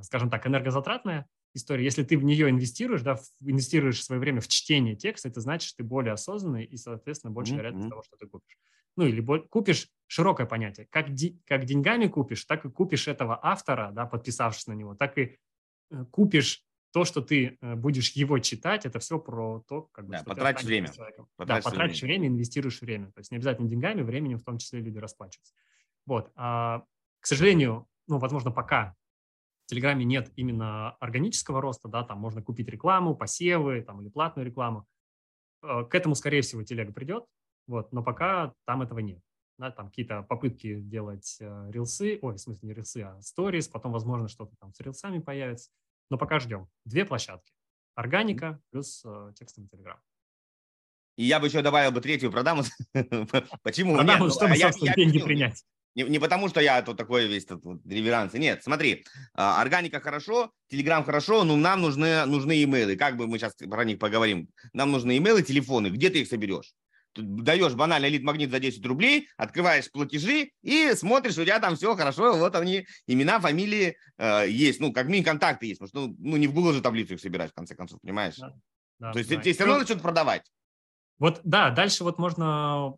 скажем так, энергозатратное история. Если ты в нее инвестируешь, да, инвестируешь свое время в чтение текста, это значит, что ты более осознанный и, соответственно, больше mm-hmm. вероятность того, что ты купишь ну или купишь широкое понятие, как, де, как деньгами купишь, так и купишь этого автора, да, подписавшись на него, так и э, купишь то, что ты э, будешь его читать, это все про то, как бы, да, потратишь время. Потратишь да, потратишь время. время, инвестируешь время. То есть не обязательно деньгами, временем в том числе люди расплачиваются. Вот. А, к сожалению, ну, возможно, пока в Телеграме нет именно органического роста, да, там можно купить рекламу, посевы, там, или платную рекламу. Э, к этому, скорее всего, телега придет, вот, но пока там этого нет. Да, там какие-то попытки делать э, рилсы, ой, в смысле не рилсы, а сторис, потом, возможно, что-то там с рилсами появится. Но пока ждем. Две площадки. Органика плюс э, текстовый телеграм. И я бы еще добавил бы третью продаму. [LAUGHS] Почему? Продаму, Нет, чтобы, я, собственно, деньги принять. Не, не потому, что я тут такой весь тут вот, реверанс. Нет, смотри, а, органика хорошо, телеграм хорошо, но нам нужны, нужны имейлы. Как бы мы сейчас про них поговорим. Нам нужны имейлы, телефоны. Где ты их соберешь? даешь банальный лид-магнит за 10 рублей, открываешь платежи и смотришь, у тебя там все хорошо, вот они, имена, фамилии э, есть, ну, как минимум контакты есть, потому что, ну, ну, не в Google же таблицу их собирать, в конце концов, понимаешь? Да, да, То есть да. тебе все равно начнут продавать. Вот, да, дальше вот можно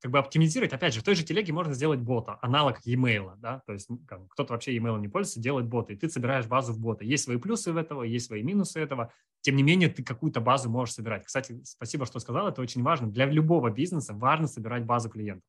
как бы оптимизировать, опять же, в той же телеге можно сделать бота, аналог e-mail, да, то есть кто-то вообще e-mail не пользуется, делает боты, и ты собираешь базу в бота. Есть свои плюсы в этого, есть свои минусы этого, тем не менее ты какую-то базу можешь собирать. Кстати, спасибо, что сказал, это очень важно. Для любого бизнеса важно собирать базу клиентов.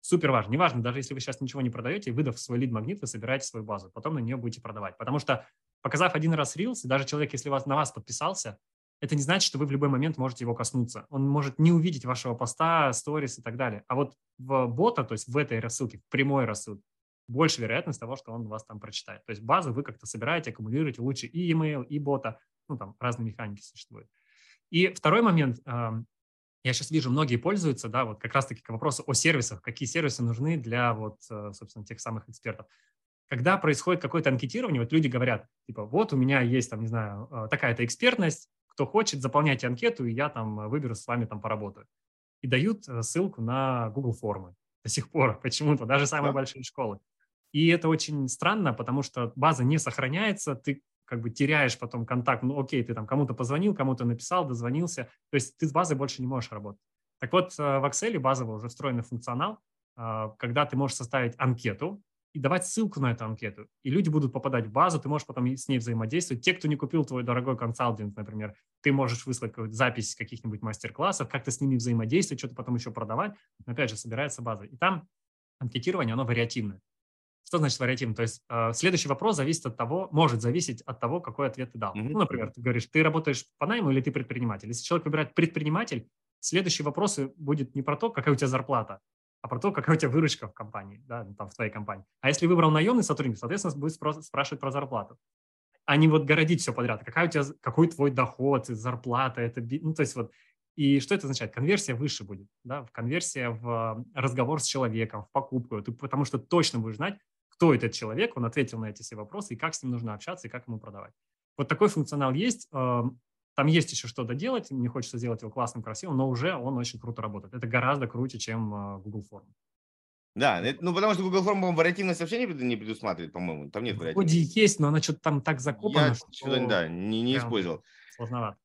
Супер важно. Неважно, даже если вы сейчас ничего не продаете, выдав свой лид-магнит, вы собираете свою базу, потом на нее будете продавать. Потому что, показав один раз Reels, даже человек, если вас, на вас подписался, это не значит, что вы в любой момент можете его коснуться. Он может не увидеть вашего поста, сторис и так далее. А вот в бота, то есть в этой рассылке, в прямой рассылке, больше вероятность того, что он вас там прочитает. То есть базу вы как-то собираете, аккумулируете лучше и email, и бота. Ну, там разные механики существуют. И второй момент, я сейчас вижу, многие пользуются, да, вот как раз-таки к вопросу о сервисах, какие сервисы нужны для вот, э, собственно, тех самых экспертов. Когда происходит какое-то анкетирование, вот люди говорят, типа, вот у меня есть, там, не знаю, э, такая-то экспертность, кто хочет, заполняйте анкету, и я там выберу с вами там поработаю. И дают э, ссылку на Google формы [LAUGHS] до сих пор почему-то, даже самые да. большие школы. И это очень странно, потому что база не сохраняется, ты как бы теряешь потом контакт. Ну, окей, ты там кому-то позвонил, кому-то написал, дозвонился. То есть ты с базой больше не можешь работать. Так вот, э, в Excel базово уже встроенный функционал, э, когда ты можешь составить анкету и давать ссылку на эту анкету. И люди будут попадать в базу, ты можешь потом с ней взаимодействовать. Те, кто не купил твой дорогой консалтинг, например, ты можешь выслать запись каких-нибудь мастер-классов, как-то с ними взаимодействовать, что-то потом еще продавать. Но, опять же, собирается база. И там анкетирование, оно вариативное. Что значит вариативно? То есть э, следующий вопрос зависит от того, может зависеть от того, какой ответ ты дал. Mm-hmm. Ну, например, ты говоришь, ты работаешь по найму или ты предприниматель. Если человек выбирает предприниматель, следующий вопрос будет не про то, какая у тебя зарплата, а про то, какая у тебя выручка в компании, да, ну, там, в твоей компании. А если выбрал наемный сотрудник, соответственно, будет спрашивать про зарплату. А не вот городить все подряд. Какая у тебя, какой твой доход, зарплата, это, ну, то есть вот и что это означает? Конверсия выше будет, да, конверсия в разговор с человеком, в покупку, ты, потому что точно будешь знать, кто этот человек, он ответил на эти все вопросы, и как с ним нужно общаться, и как ему продавать. Вот такой функционал есть. Там есть еще что доделать, мне хочется сделать его классным, красивым, но уже он очень круто работает. Это гораздо круче, чем э, Google Form. Да, ну потому что Google Form, по-моему, вариативное сообщение не предусматривает, по-моему. Там нет вариативности. Вроде есть, но она что-то там так закопана, Я что... да, не, не использовал. Сложновато.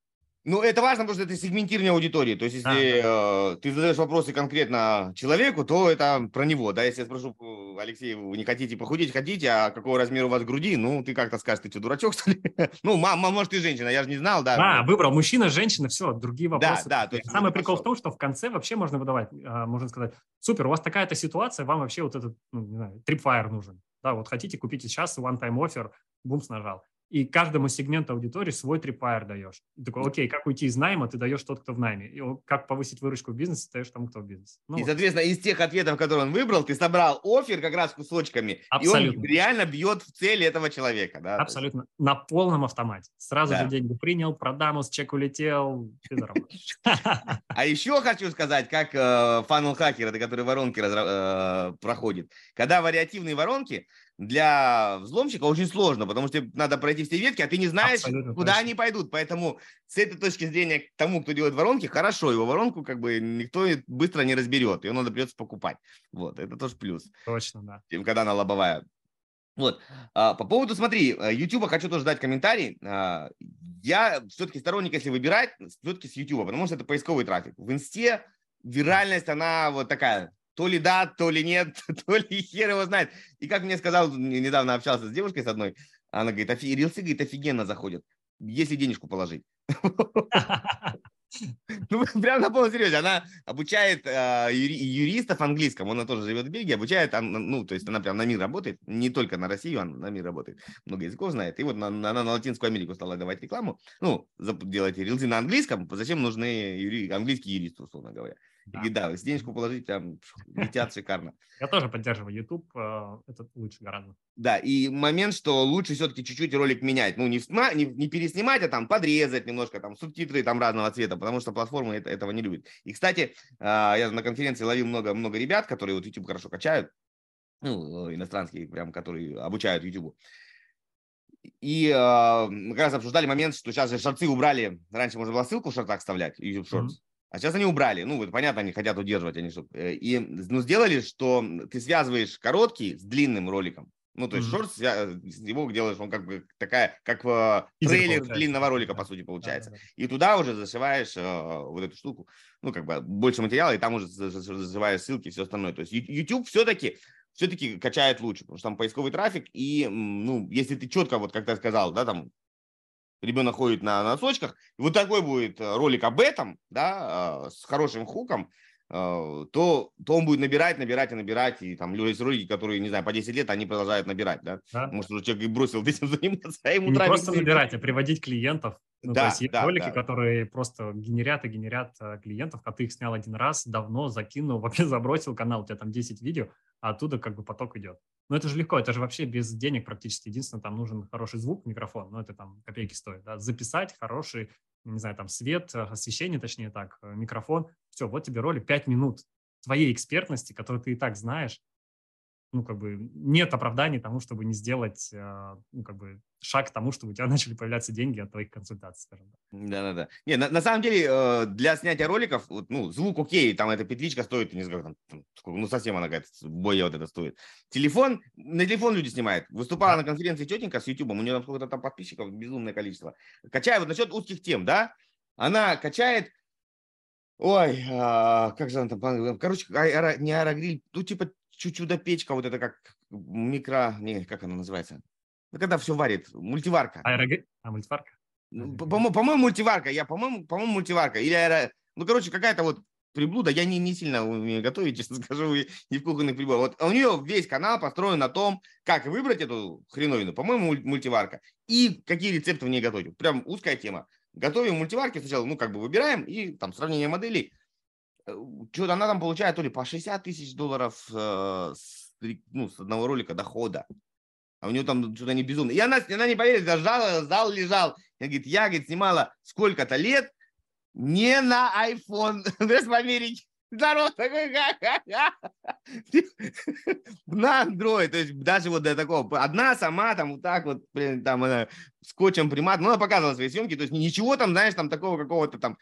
Ну, это важно, потому что это сегментирование аудитории. То есть, если да, э, ты задаешь вопросы конкретно человеку, то это про него. Да, если я спрошу, э, Алексей, вы не хотите похудеть, хотите, а какого размера у вас груди? Ну, ты как-то скажешь, ты что, дурачок, что ли? [LAUGHS] ну, мама, может, ты женщина, я же не знал, да. Да, выбрал мужчина, женщина, все, другие вопросы. Да, да. То есть, Самый прикол в том, что в конце вообще можно выдавать, а, можно сказать, супер, у вас такая-то ситуация, вам вообще вот этот, ну, не знаю, трипфайр нужен. Да, вот хотите, купите сейчас, one-time offer, бумс нажал и каждому сегменту аудитории свой трипайр даешь. И такой, окей, как уйти из найма, ты даешь тот, кто в найме. И как повысить выручку в бизнесе, ты даешь тому, кто в бизнесе. Ну, и, вот. соответственно, из тех ответов, которые он выбрал, ты собрал офер как раз кусочками, Абсолютно. и он реально бьет в цели этого человека. Да? Абсолютно. На полном автомате. Сразу да. же деньги принял, продамус, чек улетел, ты заработаешь. [LAUGHS] А еще хочу сказать, как фанал хакер, это который воронки э, проходит. Когда вариативные воронки, для взломщика очень сложно, потому что надо пройти все ветки, а ты не знаешь, Абсолютно куда точно. они пойдут. Поэтому с этой точки зрения к тому, кто делает воронки, хорошо, его воронку как бы никто быстро не разберет, ее надо придется покупать. Вот, это тоже плюс. Точно, да. Тем, когда она лобовая. Вот. А, по поводу, смотри, э, YouTube хочу тоже дать комментарий. А, я все-таки сторонник, если выбирать, все-таки с YouTube, потому что это поисковый трафик. В инсте виральность, она вот такая, то ли да, то ли нет, [LAUGHS] то ли хер его знает. И как мне сказал, недавно общался с девушкой с одной, она говорит, офи... рилсы, говорит, офигенно заходят, если денежку положить. [LAUGHS] Ну, [LAUGHS] прям на полном серьезе. Она обучает юри, юристов английскому. Она тоже живет в Бельгии, обучает, ну, то есть она прям на мир работает, не только на Россию, она на мир работает. Много языков знает. И вот на, она на Латинскую Америку стала давать рекламу. Ну, делать рилсы на английском. Зачем нужны английские юристы, условно говоря. И да, если денежку положить, прям летят шикарно. Я тоже поддерживаю YouTube, э, это лучше гораздо. Да, и момент, что лучше все-таки чуть-чуть ролик менять. Ну, не, не, не переснимать, а там подрезать немножко, там субтитры там разного цвета, потому что платформы это, этого не любят. И, кстати, а, я на конференции ловил много-много ребят, которые вот YouTube хорошо качают, ну, иностранские, прям, которые обучают YouTube. И э, мы как раз обсуждали момент, что сейчас же шорты убрали. Раньше можно было ссылку в шортах вставлять, YouTube Shorts. Mm-hmm. А сейчас они убрали. Ну, понятно, они хотят удерживать. Они, что, э, и ну, сделали, что ты связываешь короткий с длинным роликом. Ну, то есть mm-hmm. шорт, его делаешь, он как бы такая, как в трейлер получается. длинного ролика, по сути, получается. Да, да, да. И туда уже зашиваешь э, вот эту штуку, ну, как бы больше материала, и там уже зашиваешь ссылки и все остальное. То есть YouTube все-таки все-таки качает лучше, потому что там поисковый трафик, и, ну, если ты четко, вот как ты сказал, да, там, ребенок ходит на носочках, вот такой будет э, ролик об этом, да, э, с хорошим хуком, Э, то, то он будет набирать, набирать и набирать. И там есть ролики, которые, не знаю, по 10 лет, они продолжают набирать, да? да. Может, уже человек и бросил [LAUGHS] этим заниматься, а ему Не просто набирать, а приводить клиентов. Ну, да, то есть есть да, ролики, да. которые просто генерят и генерят клиентов, а ты их снял один раз, давно закинул, [LAUGHS] вообще забросил канал, у тебя там 10 видео, а оттуда как бы поток идет. Но это же легко, это же вообще без денег практически. Единственное, там нужен хороший звук, микрофон, но это там копейки стоит. Да? Записать хороший не знаю, там свет, э, освещение, точнее так, э, микрофон. Все, вот тебе ролик 5 минут твоей экспертности, которую ты и так знаешь, ну, как бы нет оправданий тому, чтобы не сделать, э, ну, как бы шаг к тому, чтобы у тебя [LAUGHS] начали появляться деньги от твоих консультаций, скажем так. Да-да-да. Не, на, на самом деле, э, для снятия роликов, ну, звук окей, там эта петличка стоит, не знаю, там, ну, совсем она какая-то, боя вот это стоит. Телефон, на телефон люди снимают. Выступала на конференции тетенька с YouTube, у нее там сколько-то там подписчиков, безумное количество. Качает, вот насчет узких тем, да, она качает Ой, а, как же она там, короче, аэро, не аэрогриль, ну, типа чудо-печка, вот это как микро, не, как она называется? Ну, когда все варит, мультиварка. Аэроге... А, мультиварка? Ну, по-моему, по-моему, мультиварка, я, по-моему, по-моему, мультиварка. Или аэро... Ну, короче, какая-то вот приблуда, я не, не сильно умею готовить, [LAUGHS] честно скажу, не в кухонных приборах. Вот у нее весь канал построен на том, как выбрать эту хреновину, по-моему, мультиварка, и какие рецепты в ней готовить. Прям узкая тема. Готовим мультиварки сначала, ну, как бы выбираем, и там сравнение моделей. Э, что-то она там получает то ли по 60 тысяч долларов э, с, ну, с одного ролика дохода. А у нее там что-то не безумно. И она, она не поверит, зал, зал лежал. Я, говорит, я, говорит, снимала сколько-то лет не на iPhone. [LAUGHS] Знаешь, в Америке. Народ [LAUGHS] на Android, то есть даже вот до такого, одна сама там вот так вот, блин, там она скотчем примат, ну, она показывала свои съемки, то есть ничего там, знаешь, там такого какого-то там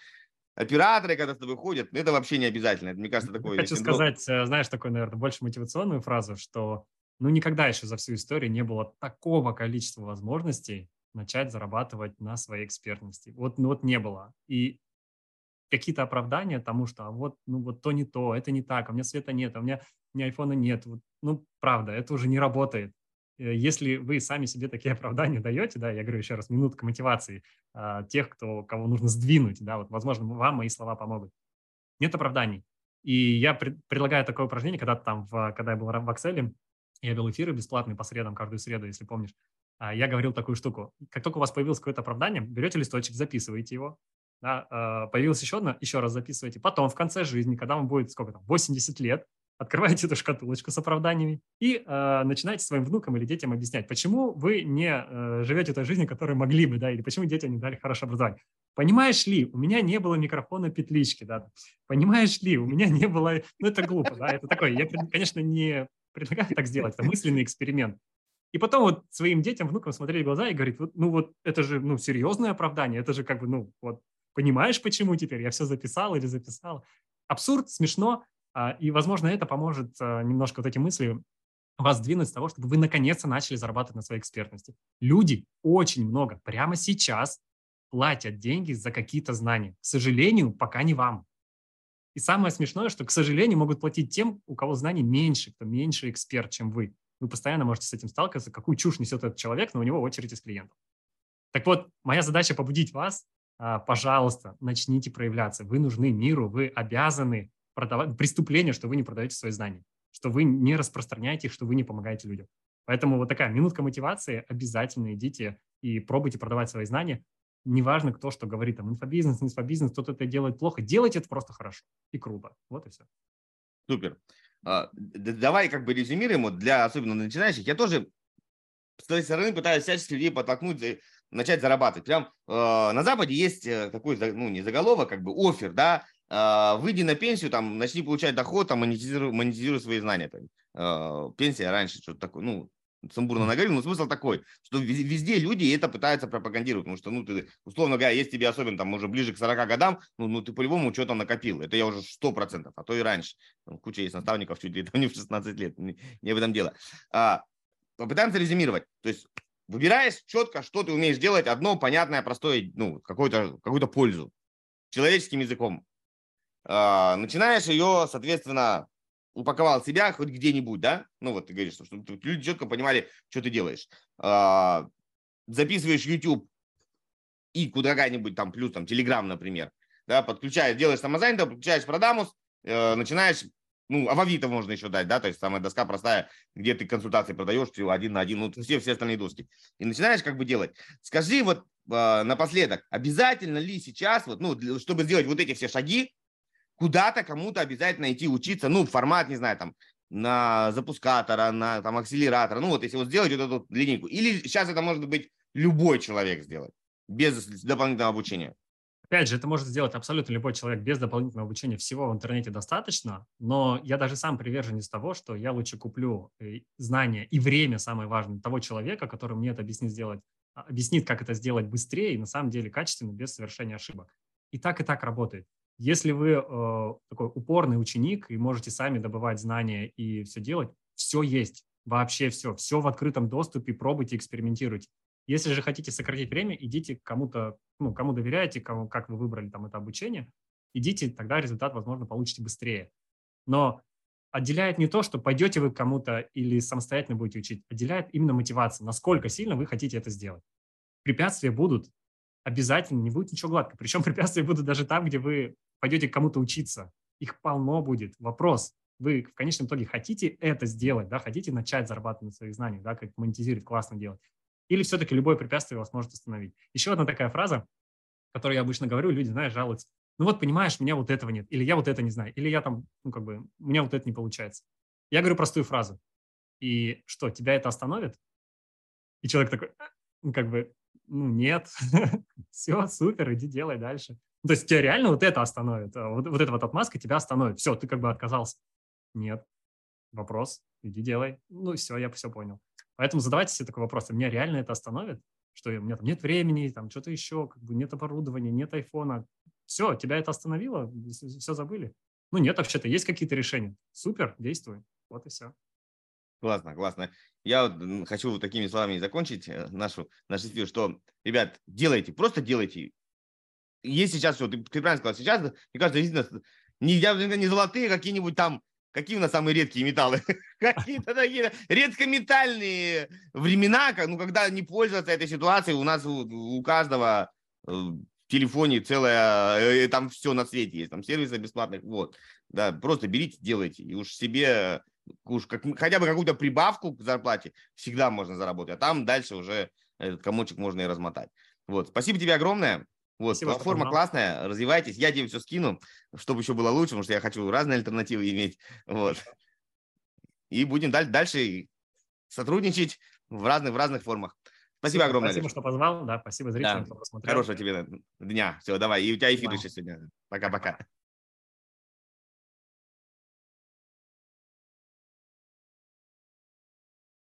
операторы, когда с тобой ходят, это вообще не обязательно. Это, мне кажется, такое... Хочу синдром. сказать, э, знаешь, такую, наверное, больше мотивационную фразу, что ну никогда еще за всю историю не было такого количества возможностей начать зарабатывать на своей экспертности. Вот, ну, вот не было. И какие-то оправдания тому, что а вот, ну вот то не то, это не так, а у меня света нет, а у меня ни айфона нет. Вот, ну, правда, это уже не работает. Э, если вы сами себе такие [LAUGHS] оправдания даете, да, я говорю еще раз, минутка мотивации а, тех, кто, кого нужно сдвинуть, да, вот, возможно, вам мои слова помогут. Нет оправданий. И я пред, предлагаю такое упражнение, когда там, в, когда я был в Excel, я вел эфиры бесплатные по средам, каждую среду, если помнишь. А, я говорил такую штуку. Как только у вас появилось какое-то оправдание, берете листочек, записываете его, да, а, появилось еще одно, еще раз записываете. Потом, в конце жизни, когда вам будет, сколько там, 80 лет, открываете эту шкатулочку с оправданиями и э, начинаете своим внукам или детям объяснять, почему вы не э, живете той жизнью, которую могли бы, да, или почему детям не дали хорошее образование. Понимаешь ли, у меня не было микрофона петлички, да, понимаешь ли, у меня не было, ну это глупо, да, это такое, я, конечно, не предлагаю так сделать, это мысленный эксперимент. И потом вот своим детям, внукам смотрели в глаза и говорит, ну вот это же, ну, серьезное оправдание, это же как бы, ну, вот, понимаешь, почему теперь, я все записал или записал. Абсурд, смешно, и, возможно, это поможет а, немножко вот эти мысли вас двинуть с того, чтобы вы наконец-то начали зарабатывать на своей экспертности. Люди очень много прямо сейчас платят деньги за какие-то знания. К сожалению, пока не вам. И самое смешное, что, к сожалению, могут платить тем, у кого знаний меньше, кто меньше эксперт, чем вы. Вы постоянно можете с этим сталкиваться, какую чушь несет этот человек, но у него очередь из клиентов. Так вот, моя задача побудить вас, а, пожалуйста, начните проявляться. Вы нужны миру, вы обязаны продавать, преступление, что вы не продаете свои знания, что вы не распространяете их, что вы не помогаете людям. Поэтому вот такая минутка мотивации, обязательно идите и пробуйте продавать свои знания. Неважно, кто что говорит, там, инфобизнес, инфобизнес, кто-то это делает плохо, делайте это просто хорошо и круто. Вот и все. Супер. А, давай как бы резюмируем, вот для особенно начинающих. Я тоже с той стороны пытаюсь всячески людей подтолкнуть, начать зарабатывать. Прям э, на Западе есть э, такой, ну, не заголовок, как бы офер, да, выйди на пенсию, там, начни получать доход, там, монетизируй, монетизируй свои знания. Там. А, пенсия раньше, что-то такое, ну, сумбурно наговорил, но смысл такой, что везде люди это пытаются пропагандировать, потому что, ну, ты, условно говоря, если тебе особенно там уже ближе к 40 годам, ну, ну ты по-любому что-то накопил, это я уже 100%, а то и раньше. Там куча есть наставников чуть ли там не в 16 лет, не, не в этом дело. А, попытаемся резюмировать. То есть выбираешь четко, что ты умеешь делать, одно понятное, простое, ну, какую-то какую пользу человеческим языком. А, начинаешь ее, соответственно, упаковал себя хоть где-нибудь, да? Ну, вот ты говоришь, что, что люди четко понимали, что ты делаешь. А, записываешь YouTube и куда-нибудь там, плюс там Telegram, например, да, подключаешь, делаешь самозанятого, подключаешь Продамус, э, начинаешь ну, а в Авито можно еще дать, да, то есть самая доска простая, где ты консультации продаешь всего один на один, ну, все, все остальные доски. И начинаешь как бы делать. Скажи вот э, напоследок, обязательно ли сейчас, вот, ну, чтобы сделать вот эти все шаги, куда-то кому-то обязательно идти учиться, ну, формат, не знаю, там, на запускатора, на там акселератора, ну, вот если вот сделать вот эту линейку. Или сейчас это может быть любой человек сделать, без дополнительного обучения. Опять же, это может сделать абсолютно любой человек без дополнительного обучения. Всего в интернете достаточно, но я даже сам приверженец того, что я лучше куплю э, знания и время, самое важное, того человека, который мне это объяснит сделать, а, объяснит, как это сделать быстрее и на самом деле качественно, без совершения ошибок. И так и так работает. Если вы э, такой упорный ученик и можете сами добывать знания и все делать, все есть, вообще все, все в открытом доступе, пробуйте, экспериментируйте. Если же хотите сократить время, идите к кому-то, ну, кому доверяете, кому, как вы выбрали там это обучение, идите, тогда результат, возможно, получите быстрее. Но отделяет не то, что пойдете вы к кому-то или самостоятельно будете учить, отделяет именно мотивация, насколько сильно вы хотите это сделать. Препятствия будут обязательно, не будет ничего гладко. Причем [LAUGHS] препятствия будут даже там, где вы пойдете кому-то учиться. Их полно будет. Вопрос, вы в конечном итоге хотите это сделать, да, хотите начать зарабатывать на своих знаниях, да, как монетизировать, классно делать. Или все-таки любое препятствие вас может остановить. Еще одна такая фраза, которую я обычно говорю, люди, знаешь, жалуются. Ну вот, понимаешь, у меня вот этого нет, или я вот это не знаю, или я там, ну как бы, у меня вот это не получается. Я говорю простую фразу. И что, тебя это остановит? И человек такой, «А, ну как бы, ну нет, [LAUGHS] все, супер, иди делай дальше. Ну, то есть тебя реально вот это остановит, а вот, вот эта вот отмазка тебя остановит. Все, ты как бы отказался. Нет, вопрос, иди делай. Ну все, я все понял. Поэтому задавайте себе такой вопрос, а меня реально это остановит? Что у меня там нет времени, там что-то еще, как бы нет оборудования, нет айфона. Все, тебя это остановило, все забыли. Ну нет, вообще-то есть какие-то решения. Супер, действуй. Вот и все. Классно, классно. Я вот хочу вот такими словами закончить э, нашу, наш эфир, что, ребят, делайте, просто делайте. Есть сейчас, вот, ты правильно сказал, сейчас, мне кажется, действительно, не, не золотые какие-нибудь там Какие у нас самые редкие металлы? [LAUGHS] Какие-то такие редкометальные времена, ну, когда не пользоваться этой ситуацией, у нас у, у каждого э, телефоне целое, э, там все на свете есть, там сервисы бесплатных, вот. Да, просто берите, делайте, и уж себе уж как, хотя бы какую-то прибавку к зарплате всегда можно заработать, а там дальше уже этот комочек можно и размотать. Вот, спасибо тебе огромное. Вот, Спасибо, платформа классная, развивайтесь. Я тебе все скину, чтобы еще было лучше, потому что я хочу разные альтернативы иметь. Вот. И будем дальше сотрудничать в разных, в разных формах. Спасибо огромное. Спасибо, Леш. что позвал. Да, спасибо зрителям, да. кто посмотрел. Хорошего тебе дня. Все, давай. И у тебя эфир да. еще сегодня. Пока-пока.